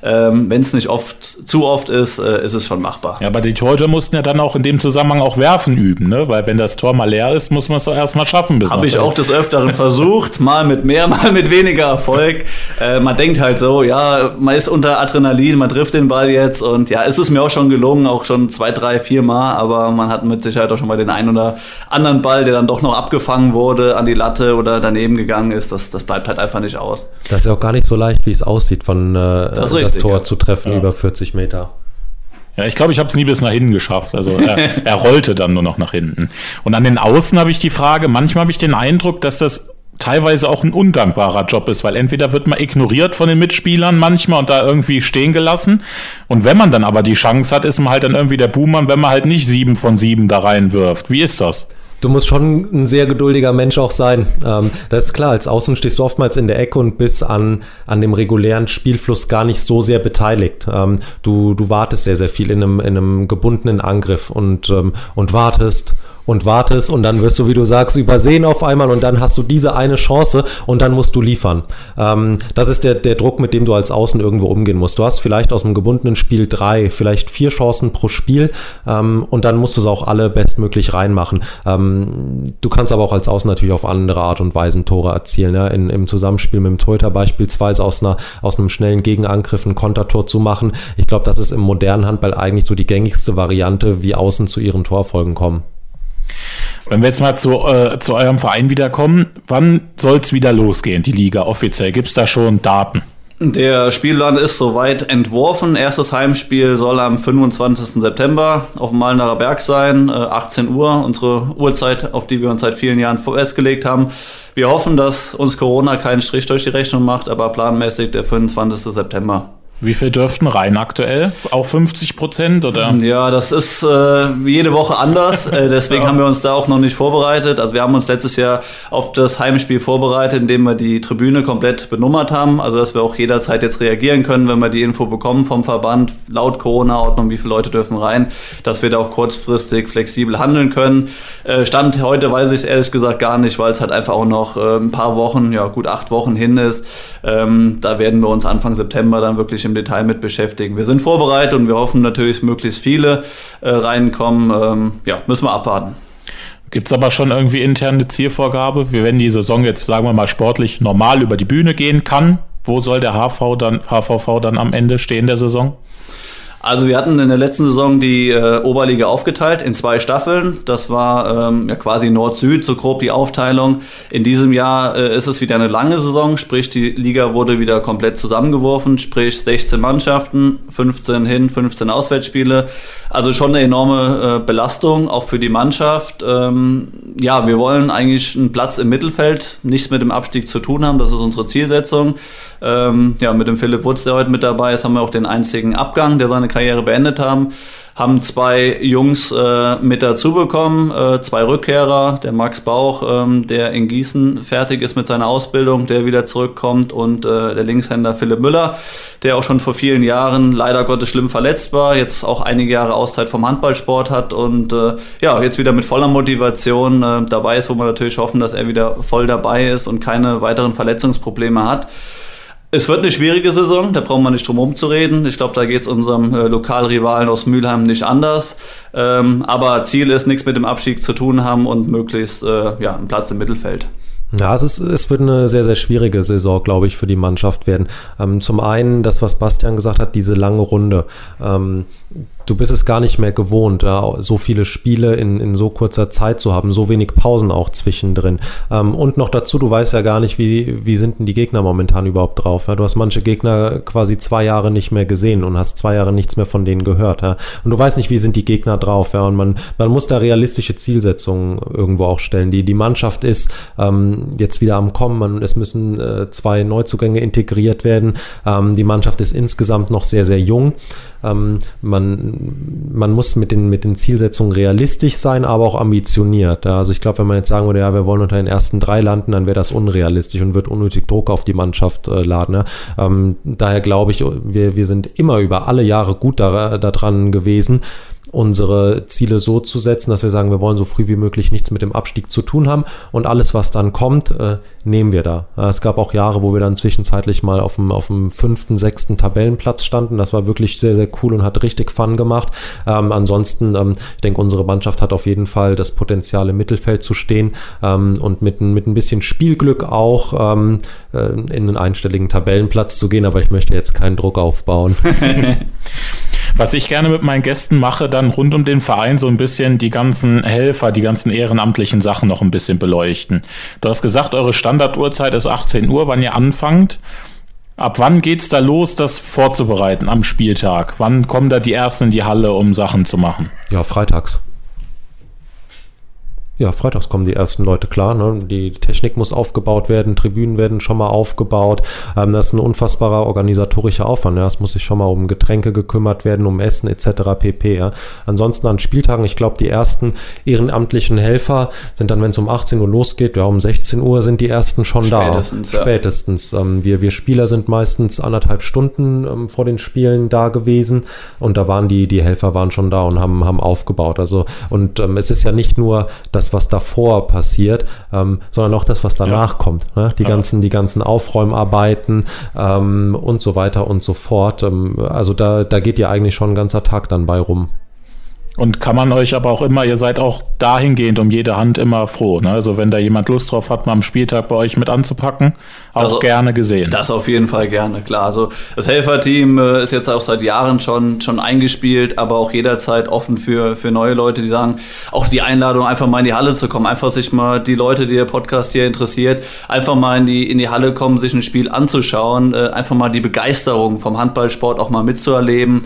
Ähm, Wenn es nicht oft zu oft ist, äh, ist es schon machbar. Ja, aber die Torhüter mussten ja dann auch in dem Zusammenhang auch werfen üben, ne? Weil wenn das Tor mal leer ist, muss man es doch erstmal schaffen. Habe ich auch des Öfteren versucht, mal mit mehr, mal mit weniger Erfolg. Äh, man denkt halt so, ja, man ist unter Adrenalin, man trifft den Ball jetzt und ja, es ist mir auch schon gelungen, auch schon zwei, drei, vier Mal, aber man hat mit Sicherheit auch schon mal den einen oder anderen Ball, der dann doch noch abgefangen wurde, an die Latte oder daneben gegangen ist, das, das bleibt halt einfach nicht aus. Das ist ja auch gar nicht so leicht, wie es aussieht, von äh, das, richtig, das, Tor ja. zu treffen ja. über 40 Meter. Ja, ich glaube, ich habe es nie bis nach hinten geschafft. Also er, er rollte dann nur noch nach hinten. Und an den Außen habe ich die Frage, manchmal habe ich den Eindruck, dass das teilweise auch ein undankbarer Job ist, weil entweder wird man ignoriert von den Mitspielern manchmal und da irgendwie stehen gelassen. Und wenn man dann aber die Chance hat, ist man halt dann irgendwie der Buhmann, wenn man halt nicht sieben von sieben da reinwirft. Wie ist das? Du musst schon ein sehr geduldiger Mensch auch sein. Ähm, das ist klar, als Außen stehst du oftmals in der Ecke und bist an, an dem regulären Spielfluss gar nicht so sehr beteiligt. Ähm, du, du wartest sehr, sehr viel in einem, in einem gebundenen Angriff und, ähm, und wartest und wartest und dann wirst du, wie du sagst, übersehen auf einmal und dann hast du diese eine Chance und dann musst du liefern. Ähm, das ist der, der Druck, mit dem du als Außen irgendwo umgehen musst. Du hast vielleicht aus dem gebundenen Spiel drei, vielleicht vier Chancen pro Spiel ähm, und dann musst du es auch alle bestmöglich reinmachen. Ähm, du kannst aber auch als Außen natürlich auf andere Art und Weise Tore erzielen. Ja? In, Im Zusammenspiel mit dem Torhüter beispielsweise aus, einer, aus einem schnellen Gegenangriff ein Kontertor zu machen. Ich glaube, das ist im modernen Handball eigentlich so die gängigste Variante, wie Außen zu ihren Torfolgen kommen. Wenn wir jetzt mal zu, äh, zu eurem Verein wiederkommen, wann soll es wieder losgehen, die Liga offiziell? Gibt es da schon Daten? Der Spielplan ist soweit entworfen. Erstes Heimspiel soll am 25. September auf dem Malnerer Berg sein, 18 äh, Uhr, unsere Uhrzeit, auf die wir uns seit vielen Jahren festgelegt haben. Wir hoffen, dass uns Corona keinen Strich durch die Rechnung macht, aber planmäßig der 25. September. Wie viel dürften rein aktuell? Auch 50 Prozent oder? Ja, das ist äh, jede Woche anders. Äh, deswegen ja. haben wir uns da auch noch nicht vorbereitet. Also wir haben uns letztes Jahr auf das Heimspiel vorbereitet, indem wir die Tribüne komplett benummert haben. Also dass wir auch jederzeit jetzt reagieren können, wenn wir die Info bekommen vom Verband, laut Corona-Ordnung, wie viele Leute dürfen rein, dass wir da auch kurzfristig flexibel handeln können. Äh, Stand heute weiß ich es ehrlich gesagt gar nicht, weil es halt einfach auch noch äh, ein paar Wochen, ja gut acht Wochen hin ist. Ähm, da werden wir uns Anfang September dann wirklich im Detail mit beschäftigen. Wir sind vorbereitet und wir hoffen natürlich, möglichst viele äh, reinkommen. Ähm, ja, müssen wir abwarten. Gibt es aber schon irgendwie interne Zielvorgabe, wie wenn die Saison jetzt, sagen wir mal, sportlich normal über die Bühne gehen kann? Wo soll der HV dann, HVV dann am Ende stehen der Saison? Also wir hatten in der letzten Saison die äh, Oberliga aufgeteilt in zwei Staffeln. Das war ähm, ja quasi Nord-Süd, so grob die Aufteilung. In diesem Jahr äh, ist es wieder eine lange Saison, sprich die Liga wurde wieder komplett zusammengeworfen, sprich 16 Mannschaften, 15 Hin, 15 Auswärtsspiele. Also schon eine enorme äh, Belastung, auch für die Mannschaft. Ähm, ja, wir wollen eigentlich einen Platz im Mittelfeld, nichts mit dem Abstieg zu tun haben, das ist unsere Zielsetzung. Ähm, ja, mit dem Philipp Wutz, der heute mit dabei ist, haben wir auch den einzigen Abgang, der seine Karriere beendet haben. Haben zwei Jungs äh, mit dazu bekommen, äh, zwei Rückkehrer, der Max Bauch, ähm, der in Gießen fertig ist mit seiner Ausbildung, der wieder zurückkommt und äh, der Linkshänder Philipp Müller, der auch schon vor vielen Jahren leider Gottes schlimm verletzt war, jetzt auch einige Jahre Auszeit vom Handballsport hat und äh, ja, jetzt wieder mit voller Motivation äh, dabei ist, wo wir natürlich hoffen, dass er wieder voll dabei ist und keine weiteren Verletzungsprobleme hat. Es wird eine schwierige Saison, da brauchen wir nicht drum herum zu reden. Ich glaube, da geht es unserem äh, Lokalrivalen aus Mülheim nicht anders. Ähm, aber Ziel ist, nichts mit dem Abstieg zu tun haben und möglichst äh, ja, einen Platz im Mittelfeld. Ja, es, ist, es wird eine sehr, sehr schwierige Saison, glaube ich, für die Mannschaft werden. Ähm, zum einen das, was Bastian gesagt hat, diese lange Runde. Ähm, du bist es gar nicht mehr gewohnt, so viele Spiele in, in so kurzer Zeit zu haben, so wenig Pausen auch zwischendrin. Ähm, und noch dazu, du weißt ja gar nicht, wie, wie sind denn die Gegner momentan überhaupt drauf. Du hast manche Gegner quasi zwei Jahre nicht mehr gesehen und hast zwei Jahre nichts mehr von denen gehört. Und du weißt nicht, wie sind die Gegner drauf. Und man, man muss da realistische Zielsetzungen irgendwo auch stellen. Die, die Mannschaft ist ähm, jetzt wieder am Kommen. Es müssen äh, zwei Neuzugänge integriert werden. Ähm, die Mannschaft ist insgesamt noch sehr, sehr jung. Man, man muss mit den, mit den Zielsetzungen realistisch sein, aber auch ambitioniert. Also ich glaube, wenn man jetzt sagen würde, ja, wir wollen unter den ersten drei landen, dann wäre das unrealistisch und wird unnötig Druck auf die Mannschaft äh, laden. Ja. Ähm, daher glaube ich, wir, wir sind immer über alle Jahre gut daran da gewesen, unsere Ziele so zu setzen, dass wir sagen, wir wollen so früh wie möglich nichts mit dem Abstieg zu tun haben und alles, was dann kommt, äh, nehmen wir da. Es gab auch Jahre, wo wir dann zwischenzeitlich mal auf dem, auf dem fünften, sechsten Tabellenplatz standen. Das war wirklich sehr, sehr cool und hat richtig Fun gemacht. Ähm, ansonsten, ähm, ich denke, unsere Mannschaft hat auf jeden Fall das Potenzial im Mittelfeld zu stehen ähm, und mit, mit ein bisschen Spielglück auch ähm, äh, in einen einstelligen Tabellenplatz zu gehen, aber ich möchte jetzt keinen Druck aufbauen. Was ich gerne mit meinen Gästen mache, dann rund um den Verein so ein bisschen die ganzen Helfer, die ganzen ehrenamtlichen Sachen noch ein bisschen beleuchten. Du hast gesagt, eure Standarduhrzeit ist 18 Uhr, wann ihr anfangt. Ab wann geht's da los, das vorzubereiten am Spieltag? Wann kommen da die Ersten in die Halle, um Sachen zu machen? Ja, freitags. Ja, freitags kommen die ersten Leute klar. Ne? Die Technik muss aufgebaut werden, Tribünen werden schon mal aufgebaut. Ähm, das ist ein unfassbarer organisatorischer Aufwand. Ja? Es muss sich schon mal um Getränke gekümmert werden, um Essen etc. pp. Ja? Ansonsten an Spieltagen, ich glaube, die ersten ehrenamtlichen Helfer sind dann, wenn es um 18 Uhr losgeht, ja, um 16 Uhr sind die ersten schon Spätestens, da. Ja. Spätestens. Ähm, wir, wir Spieler sind meistens anderthalb Stunden ähm, vor den Spielen da gewesen und da waren die, die Helfer waren schon da und haben, haben aufgebaut. Also, und ähm, es ist ja nicht nur, dass das, was davor passiert, ähm, sondern auch das, was danach ja. kommt. Ne? Die, ja. ganzen, die ganzen Aufräumarbeiten ähm, und so weiter und so fort. Ähm, also da, da geht ja eigentlich schon ein ganzer Tag dann bei rum. Und kann man euch aber auch immer, ihr seid auch dahingehend um jede Hand immer froh. Ne? Also wenn da jemand Lust drauf hat, mal am Spieltag bei euch mit anzupacken, auch also, gerne gesehen. Das auf jeden Fall gerne, klar. Also das Helferteam äh, ist jetzt auch seit Jahren schon, schon eingespielt, aber auch jederzeit offen für, für neue Leute, die sagen, auch die Einladung, einfach mal in die Halle zu kommen, einfach sich mal die Leute, die der Podcast hier interessiert, einfach mal in die, in die Halle kommen, sich ein Spiel anzuschauen, äh, einfach mal die Begeisterung vom Handballsport auch mal mitzuerleben.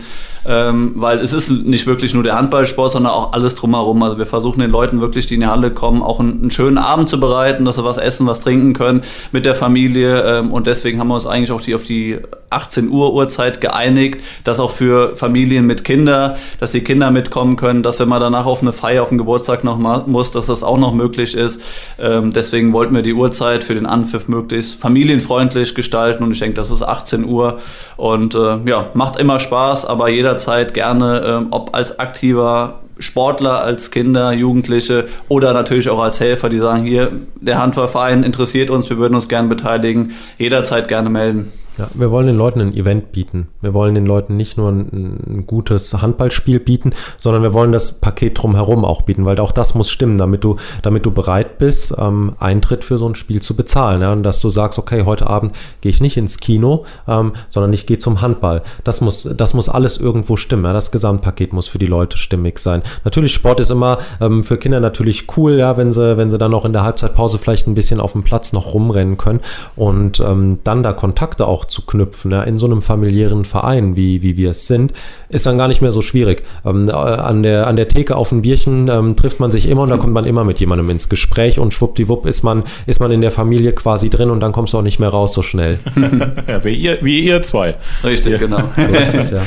Ähm, weil es ist nicht wirklich nur der Handballsport, sondern auch alles drumherum. Also wir versuchen den Leuten wirklich, die in die Halle kommen, auch einen, einen schönen Abend zu bereiten, dass sie was essen, was trinken können mit der Familie ähm, und deswegen haben wir uns eigentlich auch die, auf die 18 Uhr Uhrzeit geeinigt, dass auch für Familien mit Kindern, dass die Kinder mitkommen können, dass wenn man danach auf eine Feier, auf den Geburtstag noch mal muss, dass das auch noch möglich ist. Ähm, deswegen wollten wir die Uhrzeit für den Anpfiff möglichst familienfreundlich gestalten und ich denke, das ist 18 Uhr und äh, ja, macht immer Spaß, aber jederzeit gerne, ähm, ob als aktiver Sportler, als Kinder, Jugendliche oder natürlich auch als Helfer, die sagen, hier, der Handballverein interessiert uns, wir würden uns gerne beteiligen, jederzeit gerne melden. Ja, wir wollen den Leuten ein Event bieten. Wir wollen den Leuten nicht nur ein, ein, gutes Handballspiel bieten, sondern wir wollen das Paket drumherum auch bieten, weil auch das muss stimmen, damit du, damit du bereit bist, ähm, Eintritt für so ein Spiel zu bezahlen. Ja? Und dass du sagst, okay, heute Abend gehe ich nicht ins Kino, ähm, sondern ich gehe zum Handball. Das muss, das muss alles irgendwo stimmen. Ja? Das Gesamtpaket muss für die Leute stimmig sein. Natürlich, Sport ist immer ähm, für Kinder natürlich cool, ja, wenn sie, wenn sie dann noch in der Halbzeitpause vielleicht ein bisschen auf dem Platz noch rumrennen können und ähm, dann da Kontakte auch zu knüpfen, ja, in so einem familiären Verein, wie, wie wir es sind, ist dann gar nicht mehr so schwierig. Ähm, äh, an, der, an der Theke auf ein Bierchen ähm, trifft man sich immer und da kommt man immer mit jemandem ins Gespräch und schwuppdiwupp ist man, ist man in der Familie quasi drin und dann kommst du auch nicht mehr raus so schnell. ja, wie, ihr, wie ihr zwei. Richtig, genau. So ist es, ja.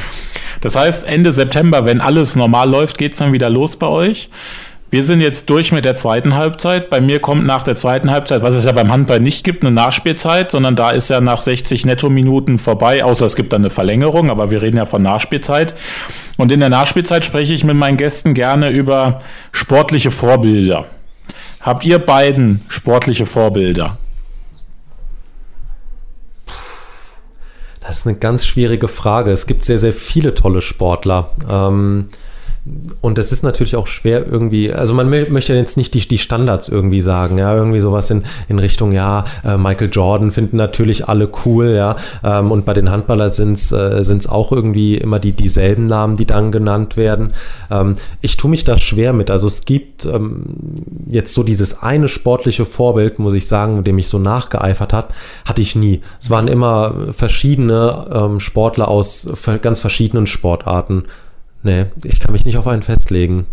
Das heißt, Ende September, wenn alles normal läuft, geht es dann wieder los bei euch. Wir sind jetzt durch mit der zweiten Halbzeit. Bei mir kommt nach der zweiten Halbzeit, was es ja beim Handball nicht gibt, eine Nachspielzeit, sondern da ist ja nach 60 Netto-Minuten vorbei, außer es gibt dann eine Verlängerung, aber wir reden ja von Nachspielzeit. Und in der Nachspielzeit spreche ich mit meinen Gästen gerne über sportliche Vorbilder. Habt ihr beiden sportliche Vorbilder? Das ist eine ganz schwierige Frage. Es gibt sehr, sehr viele tolle Sportler. Ähm, und es ist natürlich auch schwer irgendwie, also man möchte jetzt nicht die, die Standards irgendwie sagen, ja, irgendwie sowas in, in Richtung, ja, äh, Michael Jordan finden natürlich alle cool, ja, ähm, und bei den Handballern sind es äh, auch irgendwie immer die dieselben Namen, die dann genannt werden. Ähm, ich tue mich da schwer mit, also es gibt ähm, jetzt so dieses eine sportliche Vorbild, muss ich sagen, dem ich so nachgeeifert hat, hatte ich nie. Es waren immer verschiedene ähm, Sportler aus ganz verschiedenen Sportarten. Nee, ich kann mich nicht auf einen festlegen.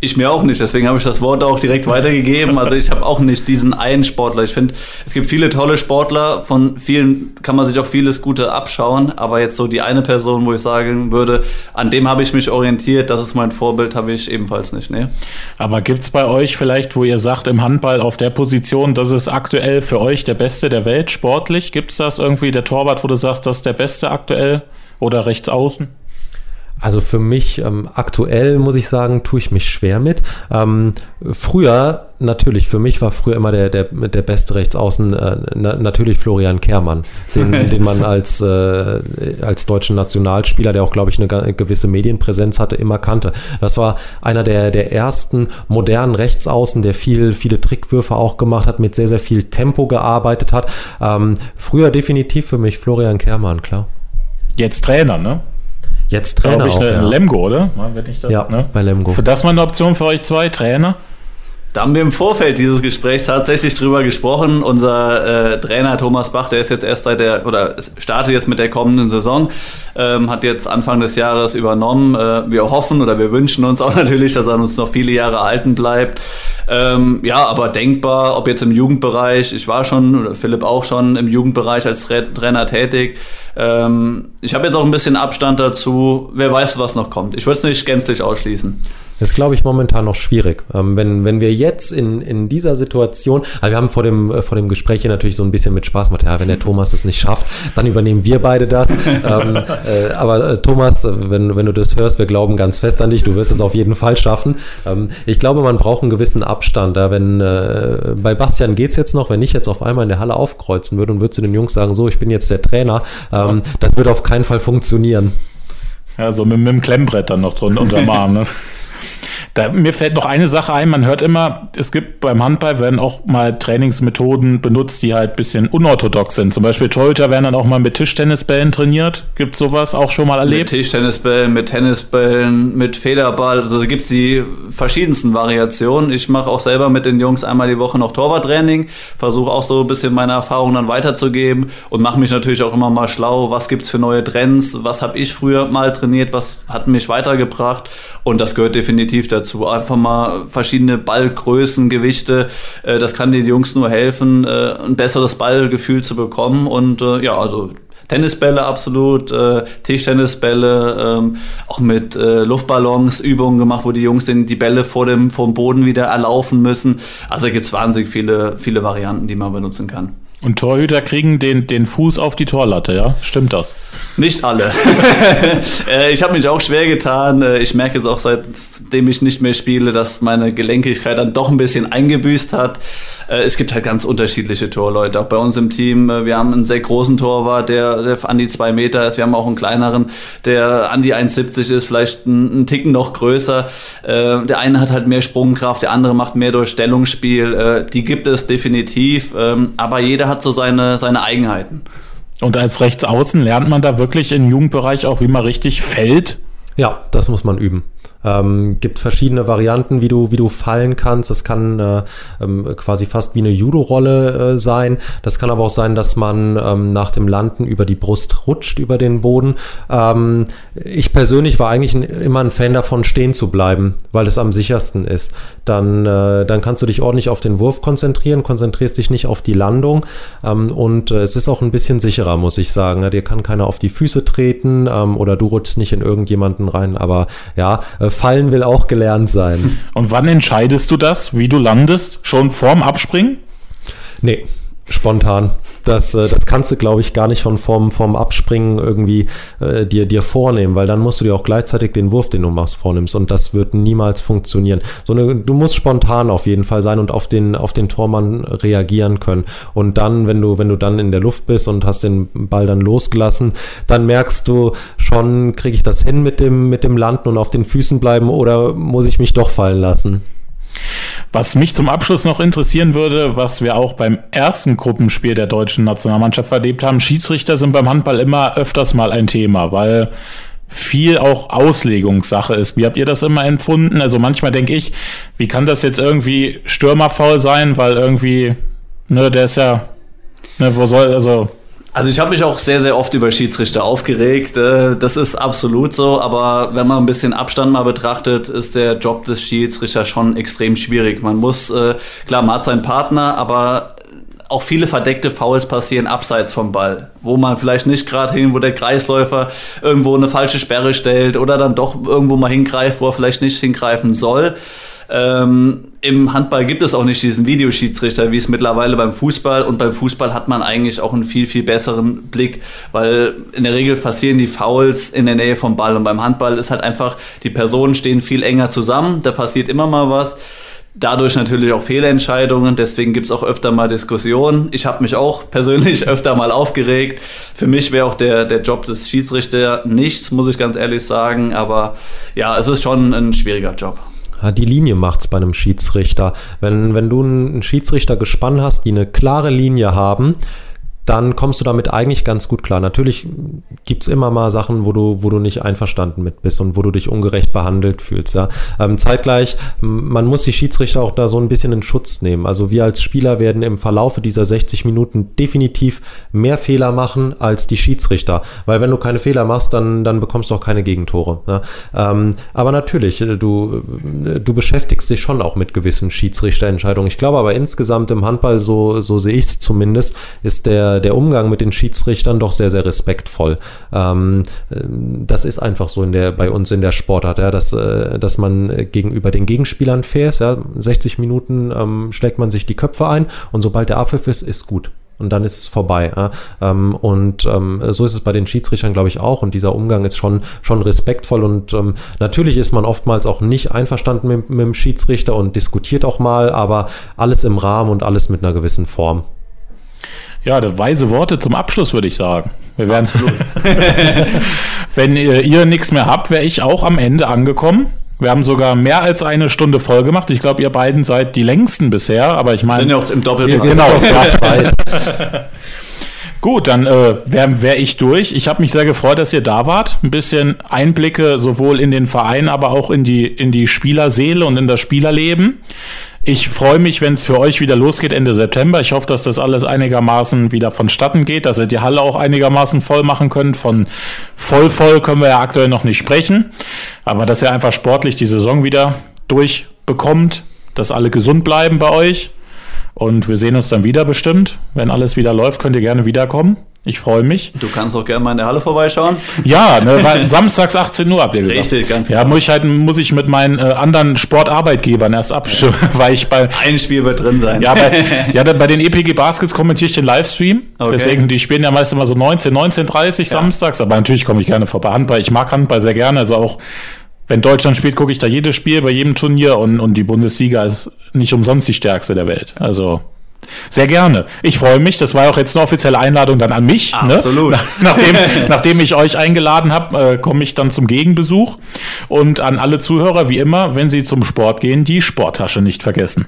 Ich mir auch nicht, deswegen habe ich das Wort auch direkt weitergegeben. Also ich habe auch nicht diesen einen Sportler. Ich finde, es gibt viele tolle Sportler, von vielen kann man sich auch vieles Gute abschauen, aber jetzt so die eine Person, wo ich sagen würde, an dem habe ich mich orientiert, das ist mein Vorbild, habe ich ebenfalls nicht. Nee. Aber gibt es bei euch vielleicht, wo ihr sagt, im Handball auf der Position, das ist aktuell für euch der Beste der Welt sportlich? Gibt es das irgendwie, der Torwart, wo du sagst, das ist der Beste aktuell oder rechts außen? Also für mich ähm, aktuell muss ich sagen, tue ich mich schwer mit. Ähm, früher, natürlich, für mich war früher immer der, der, der beste Rechtsaußen äh, na, natürlich Florian Kehrmann, den, den man als, äh, als deutschen Nationalspieler, der auch, glaube ich, eine gewisse Medienpräsenz hatte, immer kannte. Das war einer der, der ersten modernen Rechtsaußen, der viel, viele Trickwürfe auch gemacht hat, mit sehr, sehr viel Tempo gearbeitet hat. Ähm, früher definitiv für mich Florian Kehrmann, klar. Jetzt Trainer, ne? Jetzt Trainer ich, auch, ne, ja. Lemgo, oder? Ich das, ja, ne? bei Lemgo. Für das mal eine Option für euch zwei, Trainer? Da haben wir im Vorfeld dieses Gesprächs tatsächlich drüber gesprochen. Unser äh, Trainer Thomas Bach, der ist jetzt erst seit der, oder startet jetzt mit der kommenden Saison, ähm, hat jetzt Anfang des Jahres übernommen. Äh, wir hoffen oder wir wünschen uns auch natürlich, dass er uns noch viele Jahre erhalten bleibt. Ähm, ja, aber denkbar, ob jetzt im Jugendbereich, ich war schon, oder Philipp auch schon im Jugendbereich als Tra Trainer tätig. Ähm, ich habe jetzt auch ein bisschen Abstand dazu. Wer weiß, was noch kommt. Ich würde es nicht gänzlich ausschließen. Das ist, glaube ich, momentan noch schwierig. Ähm, wenn, wenn wir jetzt in, in dieser Situation, also wir haben vor dem, äh, vor dem Gespräch hier natürlich so ein bisschen mit Spaß gemacht, ja, wenn der Thomas das nicht schafft, dann übernehmen wir beide das. ähm, äh, aber äh, Thomas, wenn, wenn du das hörst, wir glauben ganz fest an dich, du wirst es auf jeden Fall schaffen. Ähm, ich glaube, man braucht einen gewissen Abstand. Ja, wenn äh, bei Bastian geht's jetzt noch, wenn ich jetzt auf einmal in der Halle aufkreuzen würde und würde zu den Jungs sagen, so, ich bin jetzt der Trainer, ähm, das wird auf keinen Fall funktionieren. Ja, so mit, mit dem Klemmbrett dann noch drunter unterm Arm. Ne? Da, mir fällt noch eine Sache ein, man hört immer, es gibt beim Handball werden auch mal Trainingsmethoden benutzt, die halt ein bisschen unorthodox sind. Zum Beispiel Torhüter werden dann auch mal mit Tischtennisbällen trainiert. Gibt sowas auch schon mal erlebt? Mit Tischtennisbällen, mit Tennisbällen, mit Federball. Also gibt es die verschiedensten Variationen. Ich mache auch selber mit den Jungs einmal die Woche noch Torwarttraining, versuche auch so ein bisschen meine Erfahrungen dann weiterzugeben und mache mich natürlich auch immer mal schlau, was gibt es für neue Trends, was habe ich früher mal trainiert, was hat mich weitergebracht und das gehört definitiv dazu. Einfach mal verschiedene Ballgrößen, Gewichte, äh, das kann den Jungs nur helfen, äh, ein besseres Ballgefühl zu bekommen und äh, ja, also Tennisbälle absolut, Tischtennisbälle, ähm, auch mit Luftballons Übungen gemacht, wo die Jungs die Bälle vor dem, vom Boden wieder erlaufen müssen. Also gibt es wahnsinnig viele, viele Varianten, die man benutzen kann. Und Torhüter kriegen den, den Fuß auf die Torlatte, ja? Stimmt das? Nicht alle. Äh, ich habe mich auch schwer getan. Äh, ich merke jetzt auch seitdem ich nicht mehr spiele, dass meine Gelenkigkeit dann doch ein bisschen eingebüßt hat. Äh, es gibt halt ganz unterschiedliche Torleute. Auch bei uns im Team, wir haben einen sehr großen Torwart, der, der an die zwei Meter ist. Wir haben auch einen kleineren, der an die 1,70 ist, vielleicht einen, Ticken noch größer. Der eine hat halt mehr Sprungkraft, der andere macht mehr durch Stellungsspiel. Die gibt es definitiv. Ähm, aber jeder hat so seine, seine Eigenheiten. Und als Rechtsaußen lernt man da wirklich im Jugendbereich auch, wie man richtig fällt? Ja, das muss man üben. Ähm, gibt verschiedene Varianten, wie du, wie du fallen kannst. Das kann äh, ähm, quasi fast wie eine Judo-Rolle äh, sein. Das kann aber auch sein, dass man ähm, nach dem Landen über die Brust rutscht, über den Boden. Ähm, ich persönlich war eigentlich ein, immer ein Fan davon, stehen zu bleiben, weil es am sichersten ist. Dann, äh, dann kannst du dich ordentlich auf den Wurf konzentrieren, konzentrierst dich nicht auf die Landung. Ähm, und äh, es ist auch ein bisschen sicherer, muss ich sagen. Dir kann keiner auf die Füße treten ähm, oder du rutschst nicht in irgendjemanden rein. Aber ja, äh, fallen will auch gelernt sein. Und wann entscheidest du das, wie du landest? Schon vorm Abspringen? Nee, spontan. Das, äh, das kannst du, glaube ich, gar nicht schon vorm, vorm Abspringen irgendwie äh, dir, dir vornehmen, weil dann musst du dir auch gleichzeitig den Wurf, den du machst, vornimmst und das wird niemals funktionieren. So du musst spontan auf jeden Fall sein und auf den, auf den Tormann reagieren können. Und dann, wenn du, wenn du dann in der Luft bist und hast den Ball dann losgelassen, dann merkst du schon, kriege ich das hin mit dem, mit dem Landen und auf den Füßen bleiben oder muss ich mich doch fallen lassen? Was mich zum Abschluss noch interessieren würde, was wir auch beim ersten Gruppenspiel der deutschen Nationalmannschaft erlebt haben, Schiedsrichter sind beim Handball immer öfters mal ein Thema, weil viel auch Auslegungssache ist. Wie habt ihr das immer empfunden? Also manchmal denke ich, wie kann das jetzt irgendwie stürmerfaul sein, weil irgendwie, ne, der ist ja, ne, wo soll, also also ich habe mich auch sehr, sehr oft über Schiedsrichter aufgeregt. Äh, das ist absolut so, aber wenn man ein bisschen Abstand mal betrachtet, ist der Job des Schiedsrichters schon extrem schwierig. Man muss, äh, klar, man hat seinen Partner, aber auch viele verdeckte Fouls passieren abseits vom Ball, wo man vielleicht nicht gerade hin, wo der Kreisläufer irgendwo eine falsche Sperre stellt oder dann doch irgendwo mal hingreift, wo er vielleicht nicht hingreifen soll. Ähm, Im Handball gibt es auch nicht diesen Videoschiedsrichter, wie es mittlerweile beim Fußball und beim Fußball hat man eigentlich auch einen viel, viel besseren Blick, weil in der Regel passieren die Fouls in der Nähe vom Ball und beim Handball ist halt einfach, die Personen stehen viel enger zusammen, da passiert immer mal was. Dadurch natürlich auch Fehlentscheidungen, deswegen gibt es auch öfter mal Diskussionen. Ich habe mich auch persönlich öfter mal aufgeregt. Für mich wäre auch der, der Job des Schiedsrichters nichts, muss ich ganz ehrlich sagen. Aber ja, es ist schon ein schwieriger Job. Die Linie macht es bei einem Schiedsrichter. Wenn, wenn du einen Schiedsrichter gespannt hast, die eine klare Linie haben, dann kommst du damit eigentlich ganz gut klar. Natürlich gibt es immer mal Sachen, wo du, wo du nicht einverstanden mit bist und wo du dich ungerecht behandelt fühlst. Ja. Ähm, zeitgleich, man muss die Schiedsrichter auch da so ein bisschen in Schutz nehmen. Also wir als Spieler werden im Verlaufe dieser 60 Minuten definitiv mehr Fehler machen als die Schiedsrichter. Weil wenn du keine Fehler machst, dann, dann bekommst du auch keine Gegentore. Ja. Ähm, aber natürlich, äh, du, äh, du beschäftigst dich schon auch mit gewissen Schiedsrichterentscheidungen. Ich glaube aber insgesamt im Handball, so, so sehe ich es zumindest, ist der der, Umgang mit den Schiedsrichtern doch sehr, sehr respektvoll. Ähm, das ist einfach so in der, bei uns in der Sportart, ja, dass, äh, dass man gegenüber den Gegenspielern fair ist. Ja. 60 Minuten ähm, schlägt man sich die Köpfe ein und sobald der Abpfiff ist, ist gut und dann ist es vorbei. Ja? Ähm, und ähm, so ist es bei den Schiedsrichtern, glaube ich, auch. Und dieser Umgang ist schon, schon respektvoll. Und ähm, natürlich ist man oftmals auch nicht einverstanden mit, mit dem Schiedsrichter und diskutiert auch mal, aber alles im Rahmen und alles mit einer gewissen Form. Ja, weise Worte zum Abschluss, würde ich sagen. Wir werden Wenn ihr, ihr nichts mehr habt, wäre ich auch am Ende angekommen. Wir haben sogar mehr als eine Stunde voll gemacht. Ich glaube, ihr beiden seid die längsten bisher, aber ich meine. Sind ja auch im Doppelpass. Genau, fast weit. Gut, dann äh, wäre wär ich durch. Ich habe mich sehr gefreut, dass ihr da wart. Ein bisschen Einblicke sowohl in den Verein, aber auch in die, in die Spielerseele und in das Spielerleben. Ich freue mich, wenn es für euch wieder losgeht Ende September. Ich hoffe, dass das alles einigermaßen wieder vonstatten geht, dass ihr die Halle auch einigermaßen voll machen könnt. Von voll voll können wir ja aktuell noch nicht sprechen, aber dass ihr einfach sportlich die Saison wieder durchbekommt, dass alle gesund bleiben bei euch und wir sehen uns dann wieder bestimmt. Wenn alles wieder läuft, könnt ihr gerne wiederkommen. Ich freue mich. Du kannst auch gerne mal in der Halle vorbeischauen. Ja, ne, weil samstags 18 Uhr habt ihr gesagt. Richtig, ganz genau. Ja, muss ich halt muss ich mit meinen äh, anderen Sportarbeitgebern erst abstimmen, weil ich bei ein Spiel wird drin sein. Ja, bei, ja, bei den EPG Baskets kommentiere ich den Livestream. Okay. Deswegen die spielen ja meist immer so 19, 19:30 ja. samstags, aber natürlich komme ich gerne vorbei Handball. Ich mag Handball sehr gerne, also auch wenn Deutschland spielt, gucke ich da jedes Spiel bei jedem Turnier und, und die Bundesliga ist nicht umsonst die stärkste der Welt. Also sehr gerne. Ich freue mich. Das war auch jetzt eine offizielle Einladung dann an mich. Ne? Absolut. Ne? nachdem, nachdem ich euch eingeladen habe, äh, komme ich dann zum Gegenbesuch. Und an alle Zuhörer, wie immer, wenn Sie zum Sport gehen, die Sporttasche nicht vergessen.